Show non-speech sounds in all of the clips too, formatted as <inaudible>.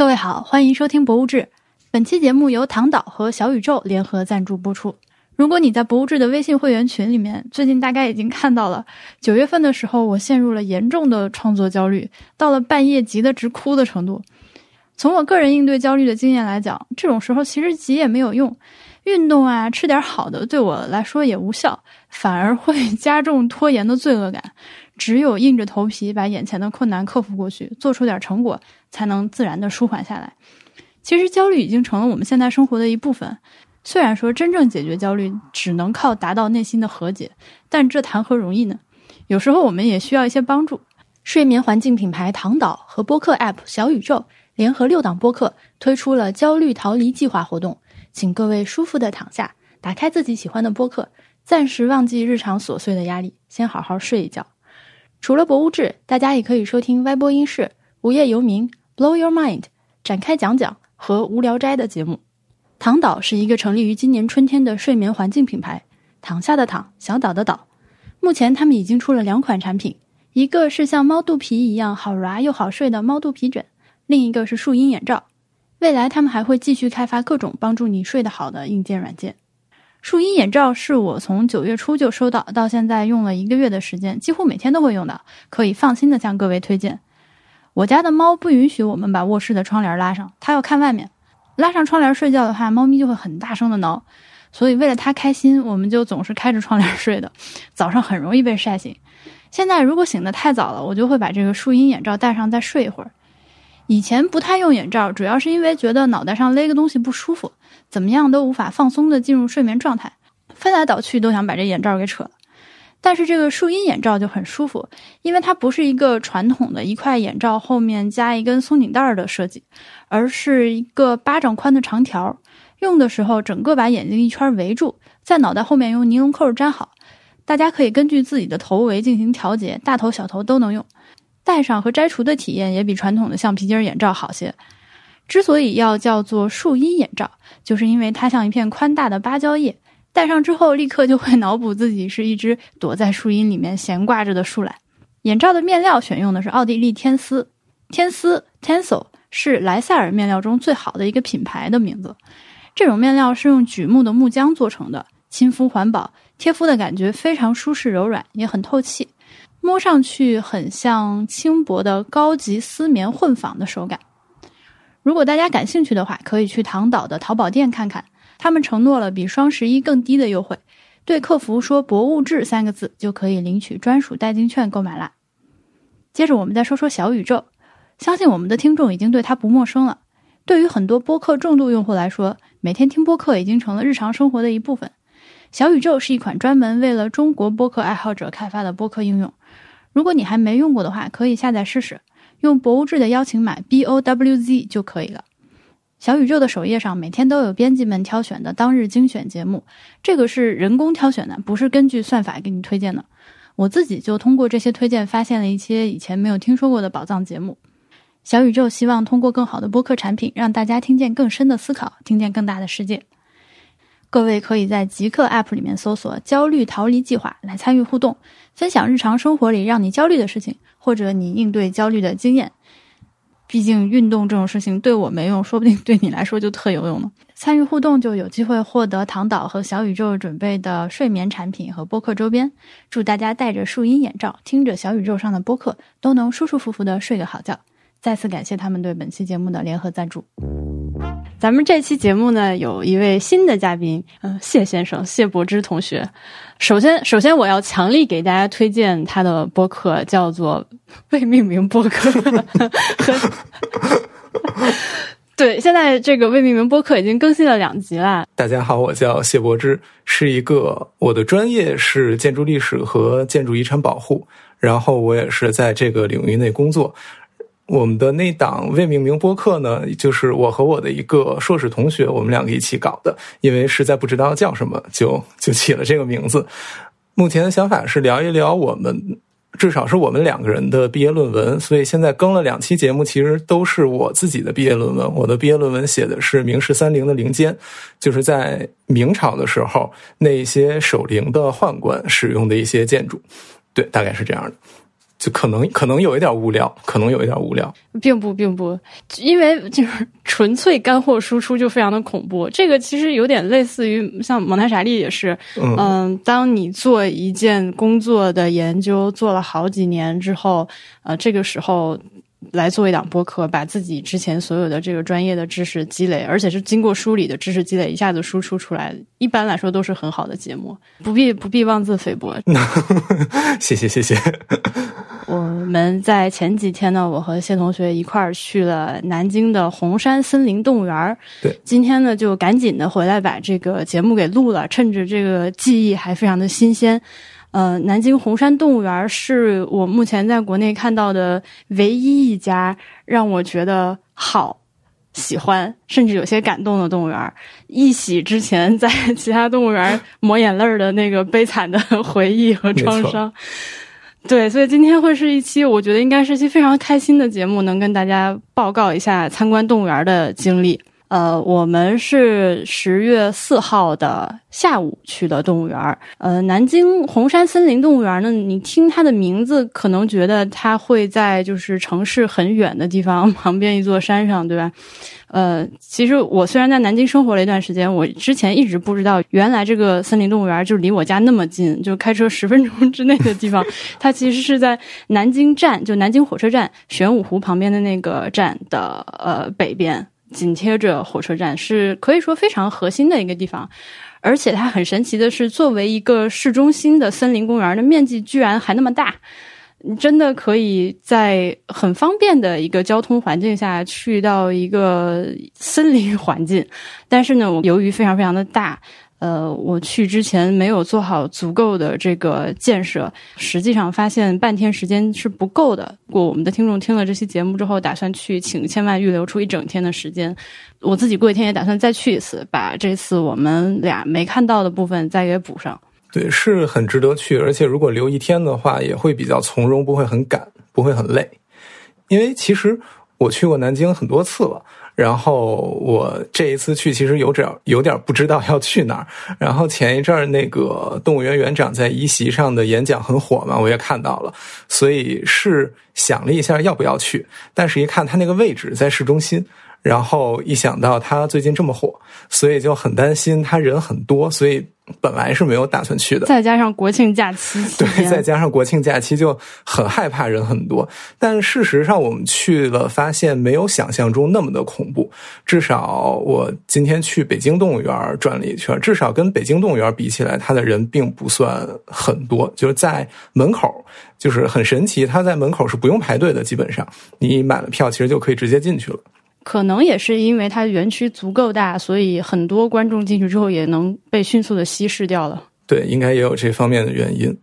各位好，欢迎收听《博物志》。本期节目由唐岛和小宇宙联合赞助播出。如果你在《博物志》的微信会员群里面，最近大概已经看到了，九月份的时候，我陷入了严重的创作焦虑，到了半夜急得直哭的程度。从我个人应对焦虑的经验来讲，这种时候其实急也没有用，运动啊，吃点好的对我来说也无效，反而会加重拖延的罪恶感。只有硬着头皮把眼前的困难克服过去，做出点成果，才能自然的舒缓下来。其实焦虑已经成了我们现在生活的一部分。虽然说真正解决焦虑只能靠达到内心的和解，但这谈何容易呢？有时候我们也需要一些帮助。睡眠环境品牌唐岛和播客 App 小宇宙联合六档播客推出了焦虑逃离计划活动，请各位舒服的躺下，打开自己喜欢的播客，暂时忘记日常琐碎的压力，先好好睡一觉。除了博物志，大家也可以收听歪播音室、无业游民、Blow Your Mind、展开讲讲和无聊斋的节目。躺岛是一个成立于今年春天的睡眠环境品牌，躺下的躺，小岛的岛。目前他们已经出了两款产品，一个是像猫肚皮一样好软又好睡的猫肚皮枕，另一个是树荫眼罩。未来他们还会继续开发各种帮助你睡得好的硬件软件。树荫眼罩是我从九月初就收到，到现在用了一个月的时间，几乎每天都会用到，可以放心的向各位推荐。我家的猫不允许我们把卧室的窗帘拉上，它要看外面。拉上窗帘睡觉的话，猫咪就会很大声的挠，所以为了它开心，我们就总是开着窗帘睡的，<laughs> 早上很容易被晒醒。现在如果醒得太早了，我就会把这个树荫眼罩戴上再睡一会儿。以前不太用眼罩，主要是因为觉得脑袋上勒个东西不舒服。怎么样都无法放松的进入睡眠状态，翻来倒去都想把这眼罩给扯了。但是这个树荫眼罩就很舒服，因为它不是一个传统的一块眼罩后面加一根松紧带的设计，而是一个巴掌宽的长条。用的时候整个把眼睛一圈围住，在脑袋后面用尼龙扣粘好。大家可以根据自己的头围进行调节，大头小头都能用。戴上和摘除的体验也比传统的橡皮筋眼罩好些。之所以要叫做树荫眼罩，就是因为它像一片宽大的芭蕉叶，戴上之后立刻就会脑补自己是一只躲在树荫里面闲挂着的树懒。眼罩的面料选用的是奥地利天丝，天丝 Tencel 是莱塞尔面料中最好的一个品牌的名字。这种面料是用榉木的木浆做成的，亲肤环保，贴肤的感觉非常舒适柔软，也很透气，摸上去很像轻薄的高级丝棉混纺的手感。如果大家感兴趣的话，可以去唐岛的淘宝店看看，他们承诺了比双十一更低的优惠，对客服说“博物志”三个字就可以领取专属代金券购买啦。接着我们再说说小宇宙，相信我们的听众已经对它不陌生了。对于很多播客重度用户来说，每天听播客已经成了日常生活的一部分。小宇宙是一款专门为了中国播客爱好者开发的播客应用，如果你还没用过的话，可以下载试试。用博物志的邀请码 B O W Z 就可以了。小宇宙的首页上每天都有编辑们挑选的当日精选节目，这个是人工挑选的，不是根据算法给你推荐的。我自己就通过这些推荐发现了一些以前没有听说过的宝藏节目。小宇宙希望通过更好的播客产品，让大家听见更深的思考，听见更大的世界。各位可以在极客 App 里面搜索“焦虑逃离计划”来参与互动，分享日常生活里让你焦虑的事情。或者你应对焦虑的经验，毕竟运动这种事情对我没用，说不定对你来说就特有用呢。参与互动就有机会获得唐导和小宇宙准备的睡眠产品和播客周边。祝大家戴着树荫眼罩，听着小宇宙上的播客，都能舒舒服服的睡个好觉。再次感谢他们对本期节目的联合赞助。咱们这期节目呢，有一位新的嘉宾，嗯，谢先生，谢柏芝同学。首先，首先我要强力给大家推荐他的播客，叫做 <laughs> 未命名播客。<laughs> 对，现在这个未命名播客已经更新了两集了。大家好，我叫谢柏芝，是一个我的专业是建筑历史和建筑遗产保护，然后我也是在这个领域内工作。我们的那档未命名播客呢，就是我和我的一个硕士同学，我们两个一起搞的。因为实在不知道叫什么，就就起了这个名字。目前的想法是聊一聊我们，至少是我们两个人的毕业论文。所以现在更了两期节目，其实都是我自己的毕业论文。我的毕业论文写的是明十三陵的陵间，就是在明朝的时候那些守陵的宦官使用的一些建筑。对，大概是这样的。就可能可能有一点无聊，可能有一点无聊，并不并不，因为就是纯粹干货输出就非常的恐怖。这个其实有点类似于像蒙台莎利也是，嗯，当你做一件工作的研究做了好几年之后，呃，这个时候。来做一档播客，把自己之前所有的这个专业的知识积累，而且是经过梳理的知识积累，一下子输出出来，一般来说都是很好的节目，<laughs> 不必不必妄自菲薄。<laughs> 谢谢谢谢。我们在前几天呢，我和谢同学一块儿去了南京的红山森林动物园对，今天呢就赶紧的回来把这个节目给录了，趁着这个记忆还非常的新鲜。呃，南京红山动物园是我目前在国内看到的唯一一家让我觉得好、喜欢，甚至有些感动的动物园。一洗之前在 <laughs> 其他动物园抹眼泪的那个悲惨的回忆和创伤。对，所以今天会是一期，我觉得应该是一期非常开心的节目，能跟大家报告一下参观动物园的经历。呃，我们是十月四号的下午去的动物园呃，南京红山森林动物园呢，你听它的名字，可能觉得它会在就是城市很远的地方，旁边一座山上，对吧？呃，其实我虽然在南京生活了一段时间，我之前一直不知道，原来这个森林动物园就离我家那么近，就开车十分钟之内的地方。<laughs> 它其实是在南京站，就南京火车站玄武湖旁边的那个站的呃北边。紧贴着火车站，是可以说非常核心的一个地方，而且它很神奇的是，作为一个市中心的森林公园的面积居然还那么大，你真的可以在很方便的一个交通环境下去到一个森林环境，但是呢，由于非常非常的大。呃，我去之前没有做好足够的这个建设，实际上发现半天时间是不够的。如果我们的听众听了这期节目之后，打算去，请千万预留出一整天的时间。我自己过几天也打算再去一次，把这次我们俩没看到的部分再给补上。对，是很值得去，而且如果留一天的话，也会比较从容，不会很赶，不会很累。因为其实我去过南京很多次了。然后我这一次去，其实有点有点不知道要去哪儿。然后前一阵儿那个动物园园长在一席上的演讲很火嘛，我也看到了，所以是想了一下要不要去。但是一看他那个位置在市中心，然后一想到他最近这么火，所以就很担心他人很多，所以。本来是没有打算去的，再加上国庆假期，<laughs> 对，再加上国庆假期就很害怕人很多。但事实上，我们去了，发现没有想象中那么的恐怖。至少我今天去北京动物园转了一圈，至少跟北京动物园比起来，它的人并不算很多。就是在门口，就是很神奇，它在门口是不用排队的，基本上你买了票，其实就可以直接进去了。可能也是因为它园区足够大，所以很多观众进去之后也能被迅速的稀释掉了。对，应该也有这方面的原因。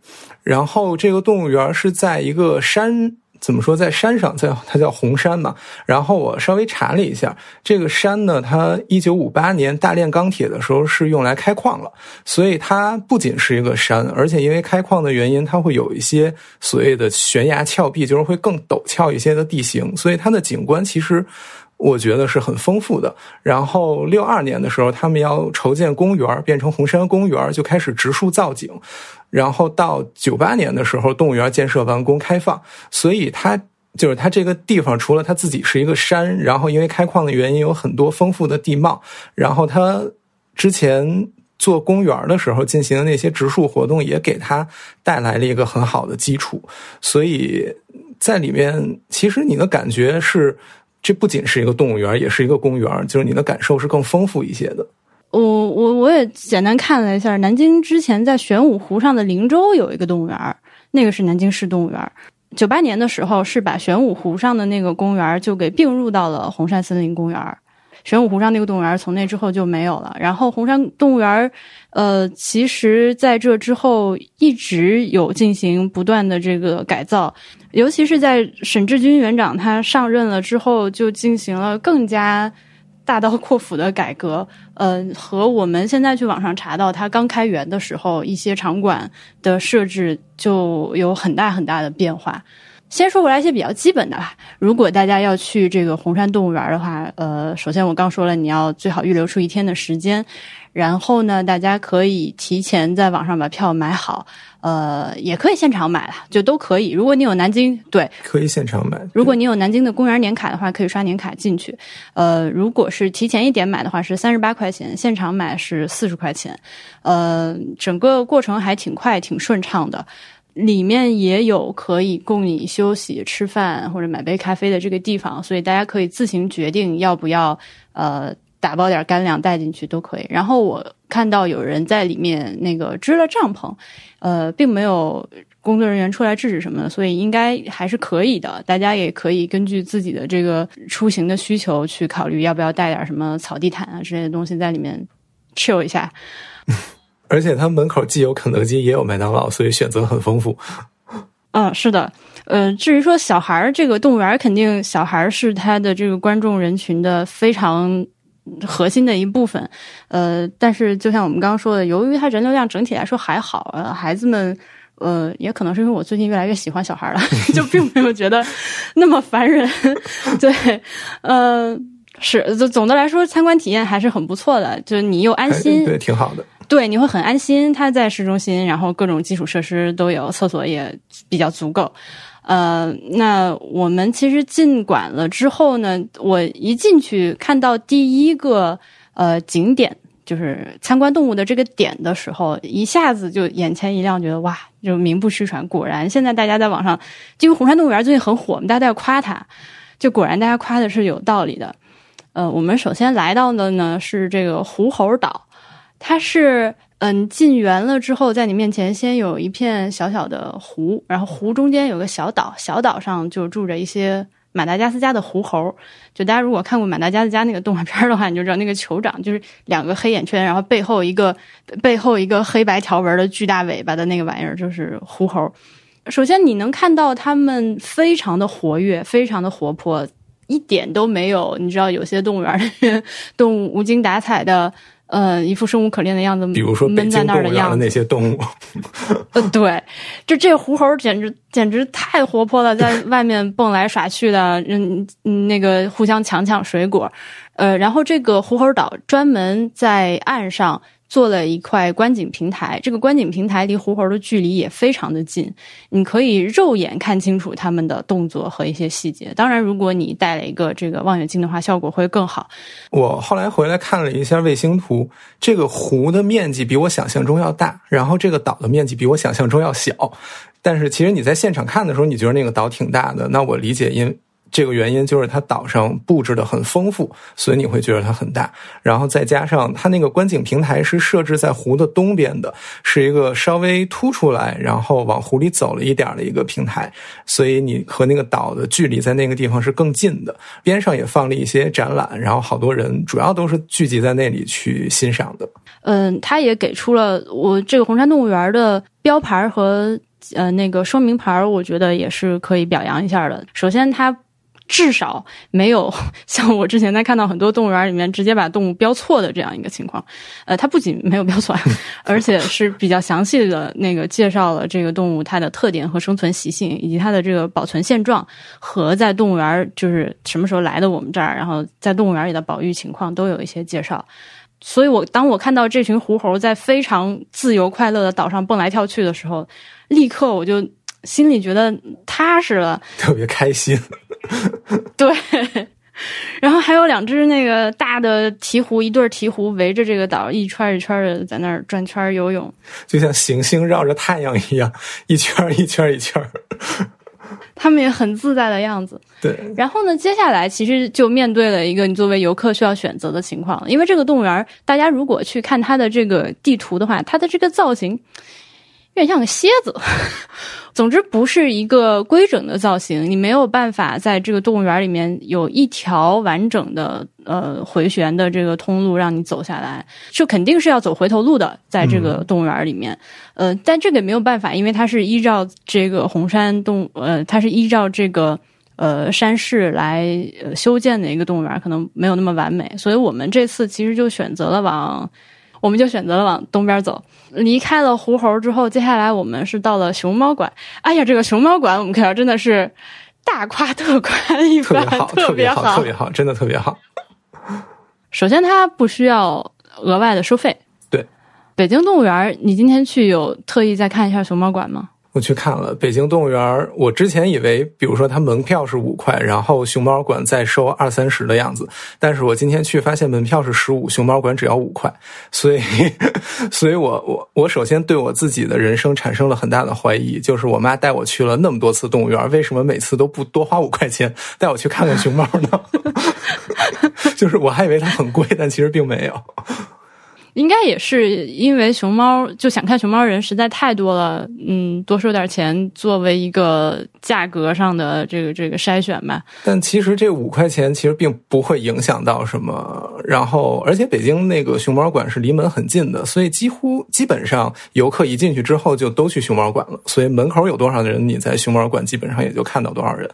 然后这个动物园是在一个山，怎么说，在山上，在它叫红山嘛。然后我稍微查了一下，这个山呢，它一九五八年大炼钢铁的时候是用来开矿了，所以它不仅是一个山，而且因为开矿的原因，它会有一些所谓的悬崖峭壁，就是会更陡峭一些的地形，所以它的景观其实。我觉得是很丰富的。然后六二年的时候，他们要筹建公园，变成红山公园，就开始植树造景。然后到九八年的时候，动物园建设完工开放。所以它就是它这个地方，除了它自己是一个山，然后因为开矿的原因有很多丰富的地貌。然后它之前做公园的时候进行的那些植树活动，也给它带来了一个很好的基础。所以在里面，其实你的感觉是。这不仅是一个动物园，也是一个公园，就是你的感受是更丰富一些的。我我我也简单看了一下，南京之前在玄武湖上的灵州有一个动物园，那个是南京市动物园。九八年的时候是把玄武湖上的那个公园就给并入到了红山森林公园。玄武湖上那个动物园从那之后就没有了。然后红山动物园，呃，其实在这之后一直有进行不断的这个改造，尤其是在沈志军园长他上任了之后，就进行了更加大刀阔斧的改革。呃，和我们现在去网上查到他刚开园的时候一些场馆的设置就有很大很大的变化。先说回来一些比较基本的吧。如果大家要去这个红山动物园的话，呃，首先我刚说了，你要最好预留出一天的时间，然后呢，大家可以提前在网上把票买好，呃，也可以现场买了，就都可以。如果你有南京，对，可以现场买。如果你有南京的公园年卡的话，可以刷年卡进去。呃，如果是提前一点买的话，是三十八块钱，现场买是四十块钱。呃，整个过程还挺快，挺顺畅的。里面也有可以供你休息、吃饭或者买杯咖啡的这个地方，所以大家可以自行决定要不要呃打包点干粮带进去都可以。然后我看到有人在里面那个支了帐篷，呃，并没有工作人员出来制止什么，所以应该还是可以的。大家也可以根据自己的这个出行的需求去考虑要不要带点什么草地毯啊之类的东西在里面 chill 一下。而且它门口既有肯德基也有麦当劳，所以选择很丰富。嗯，是的。呃，至于说小孩儿这个动物园，肯定小孩儿是它的这个观众人群的非常核心的一部分。呃，但是就像我们刚刚说的，由于它人流量整体来说还好，呃，孩子们，呃，也可能是因为我最近越来越喜欢小孩了，就并没有觉得那么烦人。对，呃，是，总总的来说，参观体验还是很不错的，就你又安心，对，挺好的。对，你会很安心。它在市中心，然后各种基础设施都有，厕所也比较足够。呃，那我们其实进馆了之后呢，我一进去看到第一个呃景点，就是参观动物的这个点的时候，一下子就眼前一亮，觉得哇，就名不虚传。果然，现在大家在网上，因为红山动物园最近很火，大家都在夸它，就果然大家夸的是有道理的。呃，我们首先来到的呢是这个狐猴岛。它是，嗯，进园了之后，在你面前先有一片小小的湖，然后湖中间有个小岛，小岛上就住着一些马达加斯加的狐猴。就大家如果看过马达加斯加那个动画片的话，你就知道那个酋长就是两个黑眼圈，然后背后一个背后一个黑白条纹的巨大尾巴的那个玩意儿，就是狐猴。首先你能看到它们非常的活跃，非常的活泼，一点都没有你知道有些动物园里面动物无精打采的。呃，一副生无可恋的样子，比如说闷在那儿的样子，那些动物。呃，对，就这狐猴简直简直太活泼了，在外面蹦来耍去的，嗯，那个互相抢抢水果。呃，然后这个狐猴岛专门在岸上。做了一块观景平台，这个观景平台离狐猴的距离也非常的近，你可以肉眼看清楚它们的动作和一些细节。当然，如果你带了一个这个望远镜的话，效果会更好。我后来回来看了一下卫星图，这个湖的面积比我想象中要大，然后这个岛的面积比我想象中要小。但是其实你在现场看的时候，你觉得那个岛挺大的。那我理解因。这个原因就是它岛上布置的很丰富，所以你会觉得它很大。然后再加上它那个观景平台是设置在湖的东边的，是一个稍微凸出来，然后往湖里走了一点的一个平台，所以你和那个岛的距离在那个地方是更近的。边上也放了一些展览，然后好多人主要都是聚集在那里去欣赏的。嗯，他也给出了我这个红山动物园的标牌和呃那个说明牌，我觉得也是可以表扬一下的。首先，它至少没有像我之前在看到很多动物园里面直接把动物标错的这样一个情况。呃，它不仅没有标错，<laughs> 而且是比较详细的那个介绍了这个动物它的特点和生存习性，以及它的这个保存现状和在动物园就是什么时候来的我们这儿，然后在动物园里的保育情况都有一些介绍。所以我当我看到这群狐猴在非常自由快乐的岛上蹦来跳去的时候，立刻我就。心里觉得踏实了，<laughs> 特别开心。<laughs> 对，<laughs> 然后还有两只那个大的鹈鹕，一对鹈鹕围着这个岛一圈一圈的在那儿转圈游泳，就像行星绕着太阳一样，一圈一圈一圈。他们也很自在的样子。对。然后呢，接下来其实就面对了一个你作为游客需要选择的情况，因为这个动物园，大家如果去看它的这个地图的话，它的这个造型。有点像个蝎子，<laughs> 总之不是一个规整的造型，你没有办法在这个动物园里面有一条完整的呃回旋的这个通路让你走下来，就肯定是要走回头路的，在这个动物园里面，呃，但这个也没有办法，因为它是依照这个红山动呃，它是依照这个呃山势来修建的一个动物园，可能没有那么完美，所以我们这次其实就选择了往。我们就选择了往东边走。离开了狐猴之后，接下来我们是到了熊猫馆。哎呀，这个熊猫馆我们可要真的是大夸特夸一番，<laughs> 特别好，特别好，真的特别好。首先，它不需要额外的收费。对，北京动物园，你今天去有特意再看一下熊猫馆吗？我去看了北京动物园，我之前以为，比如说它门票是五块，然后熊猫馆再收二三十的样子，但是我今天去发现门票是十五，熊猫馆只要五块，所以，<laughs> 所以我我我首先对我自己的人生产生了很大的怀疑，就是我妈带我去了那么多次动物园，为什么每次都不多花五块钱带我去看看熊猫呢？<laughs> 就是我还以为它很贵，但其实并没有。应该也是因为熊猫就想看熊猫人实在太多了，嗯，多收点钱作为一个价格上的这个这个筛选吧。但其实这五块钱其实并不会影响到什么。然后，而且北京那个熊猫馆是离门很近的，所以几乎基本上游客一进去之后就都去熊猫馆了。所以门口有多少人，你在熊猫馆基本上也就看到多少人。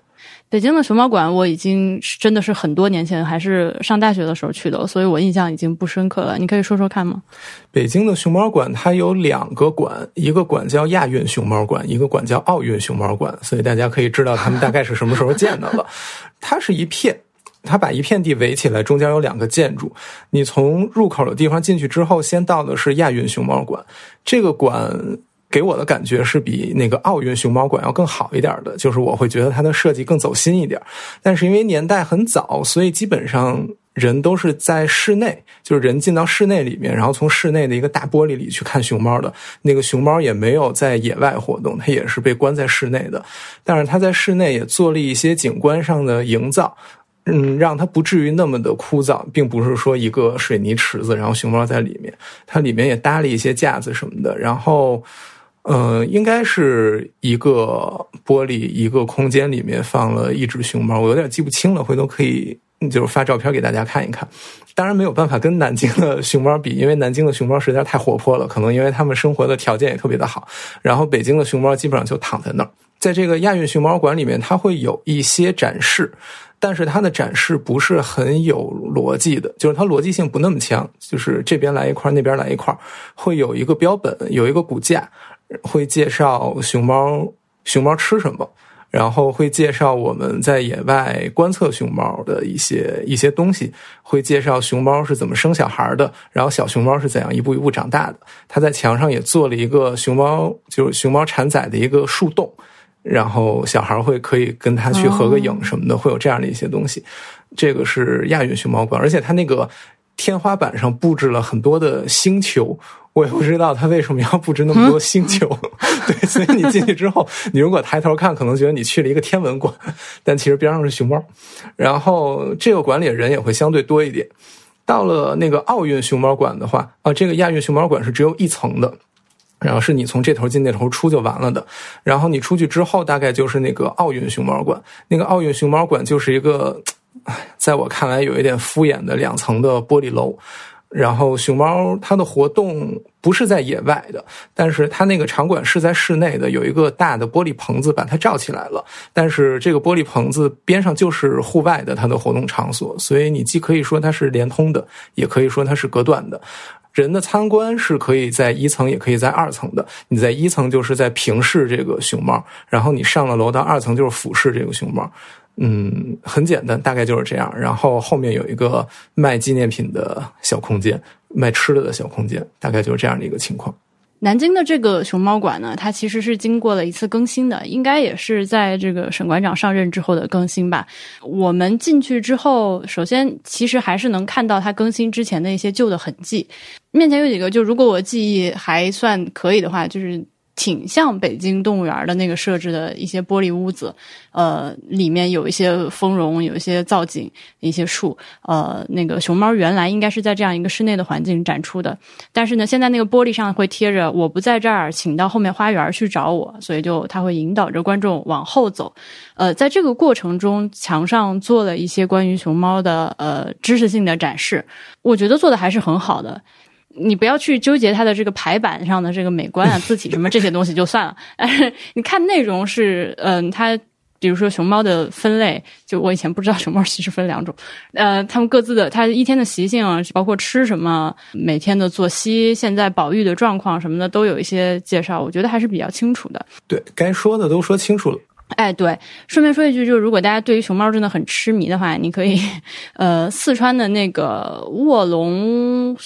北京的熊猫馆，我已经真的是很多年前，还是上大学的时候去的，所以我印象已经不深刻了。你可以说说看吗？北京的熊猫馆它有两个馆，一个馆叫亚运熊猫馆，一个馆叫奥运熊猫馆，所以大家可以知道他们大概是什么时候建的了。<laughs> 它是一片，它把一片地围起来，中间有两个建筑。你从入口的地方进去之后，先到的是亚运熊猫馆，这个馆。给我的感觉是比那个奥运熊猫馆要更好一点的，就是我会觉得它的设计更走心一点。但是因为年代很早，所以基本上人都是在室内，就是人进到室内里面，然后从室内的一个大玻璃里去看熊猫的。那个熊猫也没有在野外活动，它也是被关在室内的。但是它在室内也做了一些景观上的营造。嗯，让它不至于那么的枯燥，并不是说一个水泥池子，然后熊猫在里面，它里面也搭了一些架子什么的，然后。呃，应该是一个玻璃一个空间里面放了一只熊猫，我有点记不清了，回头可以就是发照片给大家看一看。当然没有办法跟南京的熊猫比，因为南京的熊猫实在太活泼了，可能因为他们生活的条件也特别的好。然后北京的熊猫基本上就躺在那儿。在这个亚运熊猫馆里面，它会有一些展示，但是它的展示不是很有逻辑的，就是它逻辑性不那么强，就是这边来一块，那边来一块，会有一个标本，有一个骨架。会介绍熊猫，熊猫吃什么，然后会介绍我们在野外观测熊猫的一些一些东西，会介绍熊猫是怎么生小孩的，然后小熊猫是怎样一步一步长大的。他在墙上也做了一个熊猫，就是熊猫产崽的一个树洞，然后小孩会可以跟他去合个影什么的，会有这样的一些东西。这个是亚运熊猫馆，而且它那个天花板上布置了很多的星球。我也不知道他为什么要布置那么多星球，<laughs> 对，所以你进去之后，你如果抬头看，可能觉得你去了一个天文馆，但其实边上是熊猫。然后这个馆里人也会相对多一点。到了那个奥运熊猫馆的话，啊，这个亚运熊猫馆是只有一层的，然后是你从这头进那头出就完了的。然后你出去之后，大概就是那个奥运熊猫馆。那个奥运熊猫馆就是一个，在我看来有一点敷衍的两层的玻璃楼。然后熊猫它的活动不是在野外的，但是它那个场馆是在室内的，有一个大的玻璃棚子把它罩起来了。但是这个玻璃棚子边上就是户外的它的活动场所，所以你既可以说它是连通的，也可以说它是隔断的。人的参观是可以在一层，也可以在二层的。你在一层就是在平视这个熊猫，然后你上了楼到二层就是俯视这个熊猫。嗯，很简单，大概就是这样。然后后面有一个卖纪念品的小空间，卖吃的的小空间，大概就是这样的一个情况。南京的这个熊猫馆呢，它其实是经过了一次更新的，应该也是在这个沈馆长上任之后的更新吧。我们进去之后，首先其实还是能看到它更新之前的一些旧的痕迹。面前有几个，就如果我记忆还算可以的话，就是。挺像北京动物园的那个设置的一些玻璃屋子，呃，里面有一些丰容，有一些造景，一些树，呃，那个熊猫原来应该是在这样一个室内的环境展出的，但是呢，现在那个玻璃上会贴着“我不在这儿，请到后面花园去找我”，所以就它会引导着观众往后走。呃，在这个过程中，墙上做了一些关于熊猫的呃知识性的展示，我觉得做的还是很好的。你不要去纠结它的这个排版上的这个美观啊、<laughs> 字体什么这些东西就算了。但是你看内容是，嗯，它比如说熊猫的分类，就我以前不知道熊猫其实分两种，呃，它们各自的它一天的习性，包括吃什么、每天的作息、现在保育的状况什么的，都有一些介绍，我觉得还是比较清楚的。对该说的都说清楚了。哎，对，顺便说一句，就是如果大家对于熊猫真的很痴迷的话，你可以，呃，四川的那个卧龙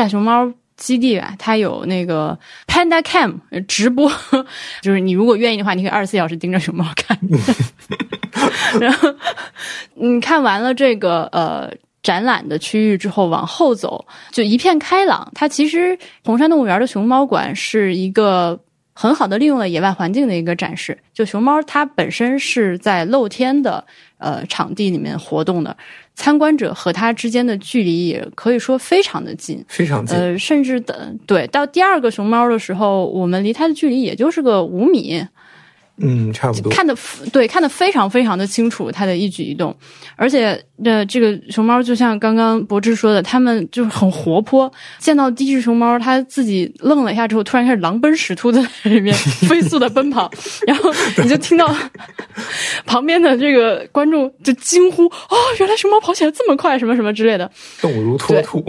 大熊猫。基地吧，它有那个 Panda Cam 直播，<laughs> 就是你如果愿意的话，你可以二十四小时盯着熊猫看。<laughs> 然后你看完了这个呃展览的区域之后，往后走就一片开朗。它其实红山动物园的熊猫馆是一个很好的利用了野外环境的一个展示。就熊猫它本身是在露天的呃场地里面活动的。参观者和它之间的距离也可以说非常的近，非常近。呃，甚至等对到第二个熊猫的时候，我们离它的距离也就是个五米。嗯，差不多看的对，看的非常非常的清楚，它的一举一动，而且的这个熊猫就像刚刚博志说的，它们就是很活泼。见到第一只熊猫，它自己愣了一下之后，突然开始狼奔屎突的在里面 <laughs> 飞速的奔跑，然后你就听到 <laughs> 旁边的这个观众就惊呼：“哦，原来熊猫跑起来这么快，什么什么之类的。”动如脱兔，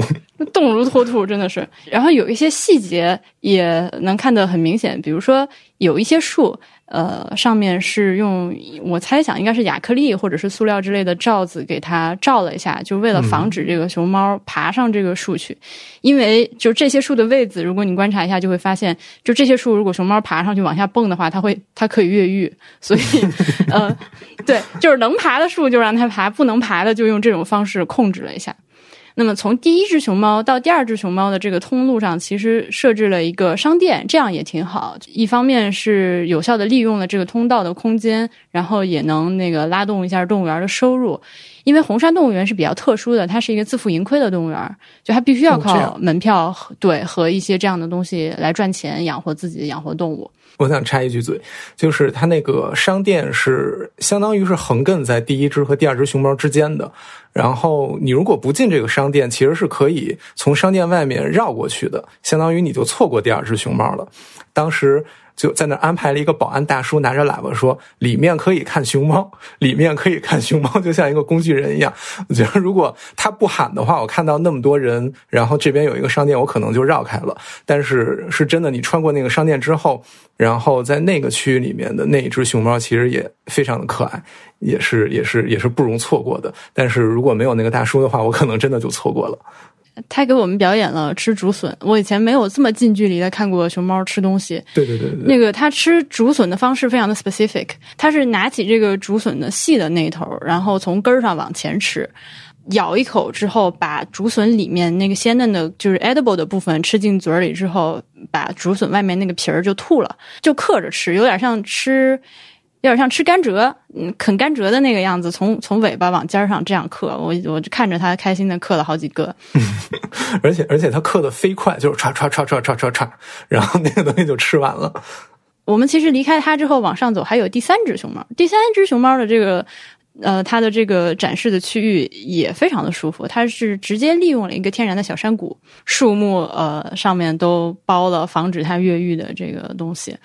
动如脱兔，真的是。然后有一些细节也能看得很明显，比如说有一些树。呃，上面是用我猜想应该是亚克力或者是塑料之类的罩子给它罩了一下，就为了防止这个熊猫爬上这个树去。因为就这些树的位置，如果你观察一下，就会发现，就这些树如果熊猫爬上去往下蹦的话，它会它可以越狱。所以，<laughs> 呃，对，就是能爬的树就让它爬，不能爬的就用这种方式控制了一下。那么从第一只熊猫到第二只熊猫的这个通路上，其实设置了一个商店，这样也挺好。一方面是有效的利用了这个通道的空间，然后也能那个拉动一下动物园的收入。因为红山动物园是比较特殊的，它是一个自负盈亏的动物园，就它必须要靠门票对和一些这样的东西来赚钱养活自己，养活动物。我想插一句嘴，就是它那个商店是相当于是横亘在第一只和第二只熊猫之间的。然后你如果不进这个商店，其实是可以从商店外面绕过去的，相当于你就错过第二只熊猫了。当时。就在那安排了一个保安大叔，拿着喇叭说：“里面可以看熊猫，里面可以看熊猫，就像一个工具人一样。”我觉得如果他不喊的话，我看到那么多人，然后这边有一个商店，我可能就绕开了。但是是真的，你穿过那个商店之后，然后在那个区域里面的那一只熊猫，其实也非常的可爱，也是也是也是不容错过的。但是如果没有那个大叔的话，我可能真的就错过了。他给我们表演了吃竹笋，我以前没有这么近距离的看过熊猫吃东西。对对对对，那个他吃竹笋的方式非常的 specific，他是拿起这个竹笋的细的那一头，然后从根儿上往前吃，咬一口之后，把竹笋里面那个鲜嫩的，就是 edible 的部分吃进嘴里之后，把竹笋外面那个皮儿就吐了，就嗑着吃，有点像吃。有点像吃甘蔗，嗯，啃甘蔗的那个样子，从从尾巴往尖上这样嗑，我我就看着他开心的嗑了好几个，<laughs> 而且而且他嗑的飞快，就是唰唰唰唰唰唰唰，然后那个东西就吃完了。我们其实离开它之后往上走，还有第三只熊猫，第三只熊猫的这个呃，它的这个展示的区域也非常的舒服，它是直接利用了一个天然的小山谷，树木呃上面都包了防止它越狱的这个东西。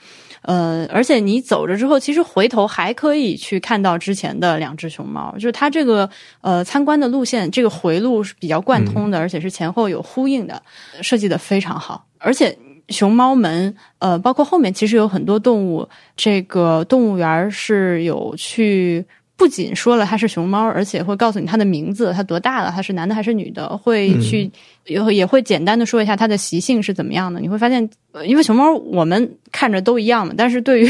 呃，而且你走着之后，其实回头还可以去看到之前的两只熊猫，就是它这个呃参观的路线，这个回路是比较贯通的，而且是前后有呼应的，设计的非常好。而且熊猫门，呃，包括后面其实有很多动物，这个动物园是有去。不仅说了它是熊猫，而且会告诉你它的名字，它多大了，它是男的还是女的，会去也也会简单的说一下它的习性是怎么样的。你会发现，因为熊猫我们看着都一样嘛，但是对于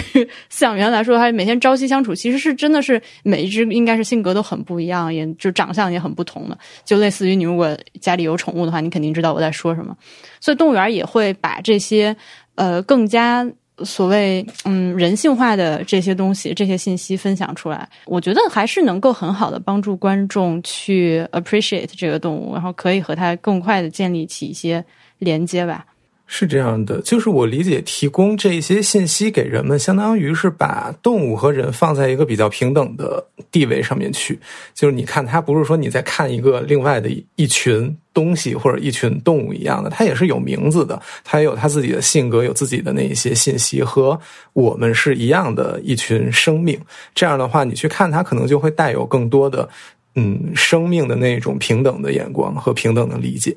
饲养员来说，它每天朝夕相处，其实是真的是每一只应该是性格都很不一样，也就长相也很不同的。就类似于你如果家里有宠物的话，你肯定知道我在说什么。所以动物园也会把这些呃更加。所谓嗯人性化的这些东西，这些信息分享出来，我觉得还是能够很好的帮助观众去 appreciate 这个动物，然后可以和它更快的建立起一些连接吧。是这样的，就是我理解，提供这些信息给人们，相当于是把动物和人放在一个比较平等的地位上面去。就是你看，它不是说你在看一个另外的一群。东西或者一群动物一样的，它也是有名字的，它也有它自己的性格，有自己的那一些信息，和我们是一样的一群生命。这样的话，你去看它，可能就会带有更多的嗯生命的那种平等的眼光和平等的理解。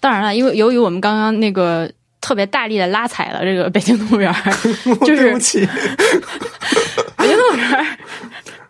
当然了，因为由于我们刚刚那个特别大力的拉踩了这个北京动物园，<laughs> 就是 <laughs> 北京动物园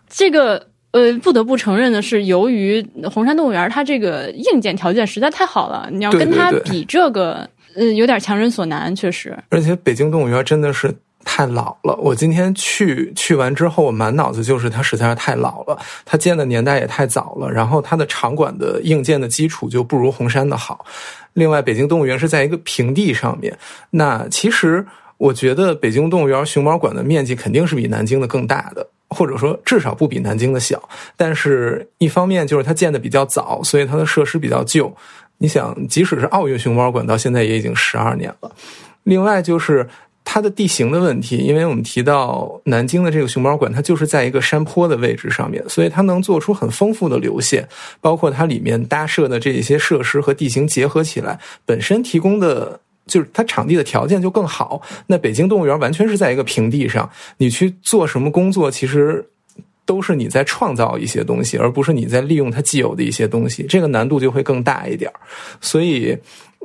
这个。呃，不得不承认的是，由于红山动物园它这个硬件条件实在太好了，你要跟它比这个，呃，有点强人所难，确实。而且北京动物园真的是太老了，我今天去去完之后，我满脑子就是它实在是太老了，它建的年代也太早了，然后它的场馆的硬件的基础就不如红山的好。另外，北京动物园是在一个平地上面，那其实我觉得北京动物园熊猫馆的面积肯定是比南京的更大的。或者说，至少不比南京的小，但是一方面就是它建的比较早，所以它的设施比较旧。你想，即使是奥运熊猫馆，到现在也已经十二年了。另外就是它的地形的问题，因为我们提到南京的这个熊猫馆，它就是在一个山坡的位置上面，所以它能做出很丰富的流线，包括它里面搭设的这些设施和地形结合起来，本身提供的。就是它场地的条件就更好。那北京动物园完全是在一个平地上，你去做什么工作，其实都是你在创造一些东西，而不是你在利用它既有的一些东西，这个难度就会更大一点。所以。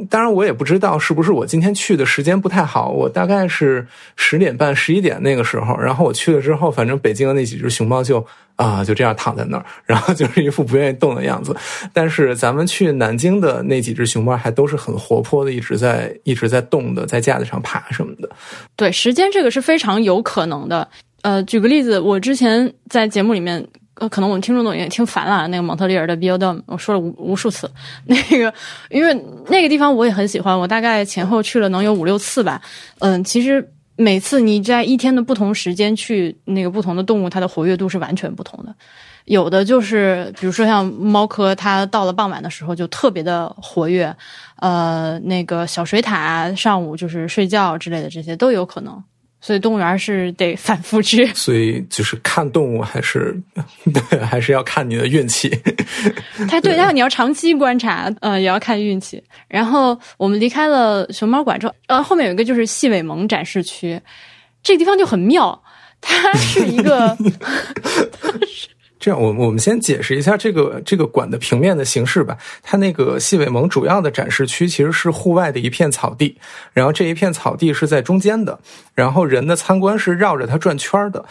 当然，我也不知道是不是我今天去的时间不太好。我大概是十点半、十一点那个时候，然后我去了之后，反正北京的那几只熊猫就啊就这样躺在那儿，<laughs> 然后就是一副不愿意动的样子。但是咱们去南京的那几只熊猫还都是很活泼的，一直在一直在动的，在架子上爬什么的。对，时间这个是非常有可能的。呃，举个例子，我之前在节目里面。呃，可能我们听众都已经听烦了。那个蒙特利尔的 Biodom，我说了无无数次。<laughs> 那个，因为那个地方我也很喜欢，我大概前后去了能有五六次吧。嗯，其实每次你在一天的不同时间去那个不同的动物，它的活跃度是完全不同的。有的就是，比如说像猫科，它到了傍晚的时候就特别的活跃。呃，那个小水獭上午就是睡觉之类的，这些都有可能。所以动物园是得反复去，所以就是看动物还是对，还是要看你的运气。<laughs> 它对，但你要长期观察，呃，也要看运气。然后我们离开了熊猫馆之后，呃，后面有一个就是细尾獴展示区，这个地方就很妙，它是一个。<laughs> 这样，我我们先解释一下这个这个馆的平面的形式吧。它那个细尾萌主要的展示区其实是户外的一片草地，然后这一片草地是在中间的，然后人的参观是绕着它转圈的。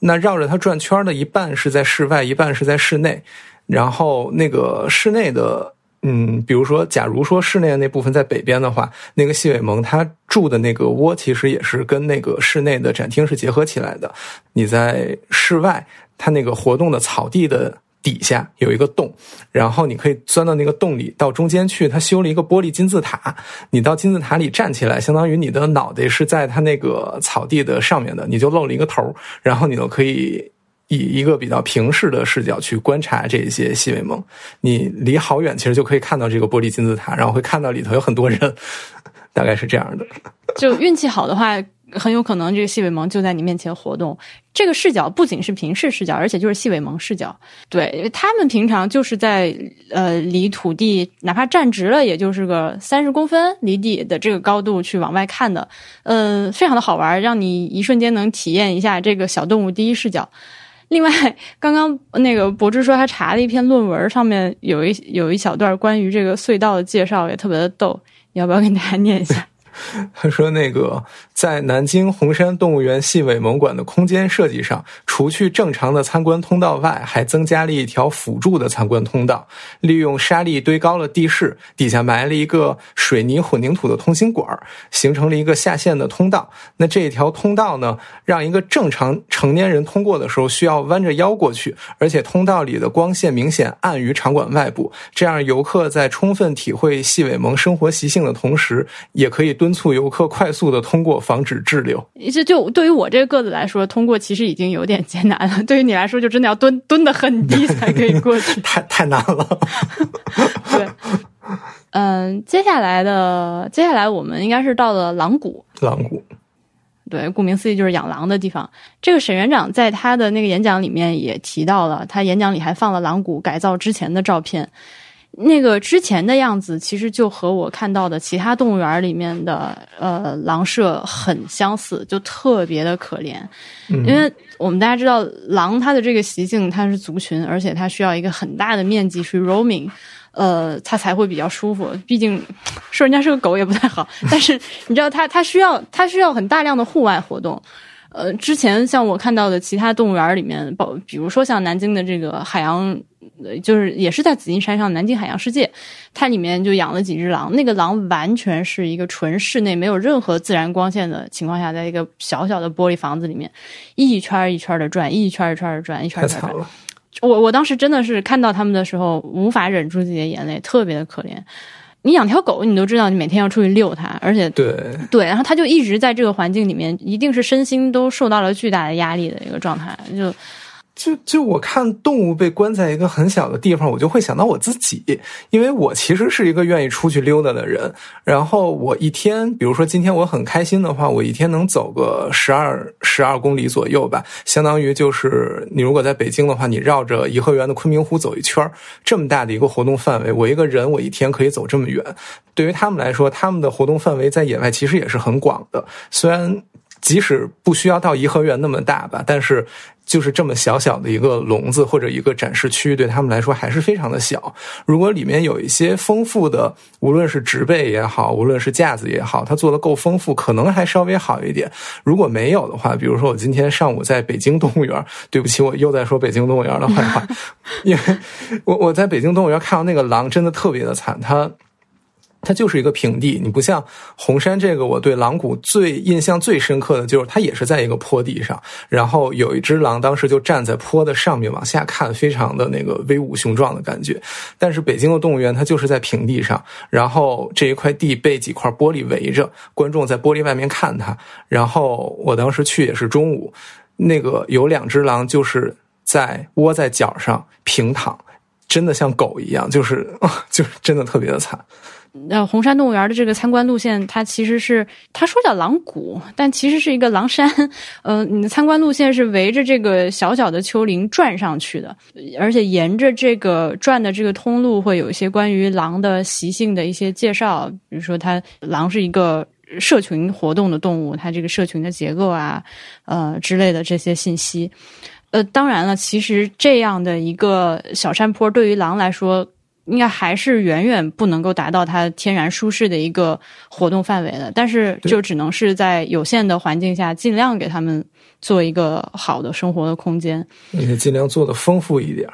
那绕着它转圈的一半是在室外，一半是在室内。然后那个室内的，嗯，比如说，假如说室内的那部分在北边的话，那个细尾萌它住的那个窝其实也是跟那个室内的展厅是结合起来的。你在室外。它那个活动的草地的底下有一个洞，然后你可以钻到那个洞里，到中间去。它修了一个玻璃金字塔，你到金字塔里站起来，相当于你的脑袋是在它那个草地的上面的，你就露了一个头，然后你就可以以一个比较平视的视角去观察这些细微梦。你离好远，其实就可以看到这个玻璃金字塔，然后会看到里头有很多人，大概是这样的。就运气好的话。很有可能这个细尾萌就在你面前活动。这个视角不仅是平视视角，而且就是细尾萌视角。对，因为他们平常就是在呃离土地哪怕站直了，也就是个三十公分离地的这个高度去往外看的。嗯，非常的好玩，让你一瞬间能体验一下这个小动物第一视角。另外，刚刚那个博志说他查了一篇论文，上面有一有一小段关于这个隧道的介绍，也特别的逗。你要不要给大家念一下？他说：“那个在南京红山动物园细尾萌馆的空间设计上，除去正常的参观通道外，还增加了一条辅助的参观通道。利用沙砾堆高了地势，底下埋了一个水泥混凝土的通行管，形成了一个下线的通道。那这条通道呢，让一个正常成年人通过的时候需要弯着腰过去，而且通道里的光线明显暗于场馆外部。这样游客在充分体会细尾萌生活习性的同时，也可以。”敦促游客快速的通过，防止滞留。这就对于我这个个子来说，通过其实已经有点艰难了。对于你来说，就真的要蹲蹲的很低才可以过去，<laughs> 太太难了。对，嗯，接下来的接下来我们应该是到了狼谷。狼谷，对，顾名思义就是养狼的地方。这个沈园长在他的那个演讲里面也提到了，他演讲里还放了狼谷改造之前的照片。那个之前的样子，其实就和我看到的其他动物园里面的呃狼舍很相似，就特别的可怜。因为我们大家知道，狼它的这个习性，它是族群，而且它需要一个很大的面积去 roaming，呃，它才会比较舒服。毕竟说人家是个狗也不太好，<laughs> 但是你知道，它它需要它需要很大量的户外活动。呃，之前像我看到的其他动物园里面，包比如说像南京的这个海洋，就是也是在紫金山上南京海洋世界，它里面就养了几只狼。那个狼完全是一个纯室内，没有任何自然光线的情况下，在一个小小的玻璃房子里面，一圈一圈的转，一圈一圈的转，一圈一圈转。<laughs> 我我当时真的是看到他们的时候，无法忍住自己的眼泪，特别的可怜。你养条狗，你都知道，你每天要出去遛它，而且对对，然后它就一直在这个环境里面，一定是身心都受到了巨大的压力的一个状态，就。就就我看动物被关在一个很小的地方，我就会想到我自己，因为我其实是一个愿意出去溜达的人。然后我一天，比如说今天我很开心的话，我一天能走个十二十二公里左右吧，相当于就是你如果在北京的话，你绕着颐和园的昆明湖走一圈这么大的一个活动范围，我一个人我一天可以走这么远。对于他们来说，他们的活动范围在野外其实也是很广的，虽然。即使不需要到颐和园那么大吧，但是就是这么小小的一个笼子或者一个展示区域，对他们来说还是非常的小。如果里面有一些丰富的，无论是植被也好，无论是架子也好，它做的够丰富，可能还稍微好一点。如果没有的话，比如说我今天上午在北京动物园，对不起，我又在说北京动物园的坏话，<laughs> 因为我我在北京动物园看到那个狼真的特别的惨，它。它就是一个平地，你不像红山这个，我对狼谷最印象最深刻的就是它也是在一个坡地上，然后有一只狼当时就站在坡的上面往下看，非常的那个威武雄壮的感觉。但是北京的动物园它就是在平地上，然后这一块地被几块玻璃围着，观众在玻璃外面看它。然后我当时去也是中午，那个有两只狼就是在窝在角上平躺，真的像狗一样，就是 <laughs> 就是真的特别的惨。呃，红山动物园的这个参观路线，它其实是他说叫狼谷，但其实是一个狼山。呃，你的参观路线是围着这个小小的丘陵转上去的，而且沿着这个转的这个通路，会有一些关于狼的习性的一些介绍，比如说它狼是一个社群活动的动物，它这个社群的结构啊，呃之类的这些信息。呃，当然了，其实这样的一个小山坡对于狼来说。应该还是远远不能够达到它天然舒适的一个活动范围的，但是就只能是在有限的环境下，尽量给他们做一个好的生活的空间，也尽量做的丰富一点。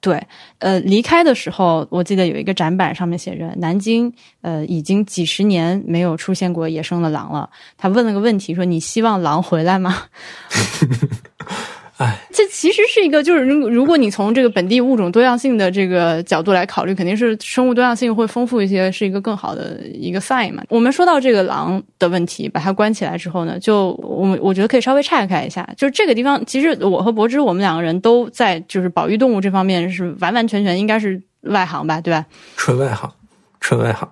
对，呃，离开的时候，我记得有一个展板上面写着：“南京，呃，已经几十年没有出现过野生的狼了。”他问了个问题，说：“你希望狼回来吗？” <laughs> 哎，这其实是一个，就是如如果你从这个本地物种多样性的这个角度来考虑，肯定是生物多样性会丰富一些，是一个更好的一个 sign 嘛。我们说到这个狼的问题，把它关起来之后呢，就我们我觉得可以稍微岔开一下，就是这个地方，其实我和柏芝我们两个人都在就是保育动物这方面是完完全全应该是外行吧，对吧？纯外行，纯外行。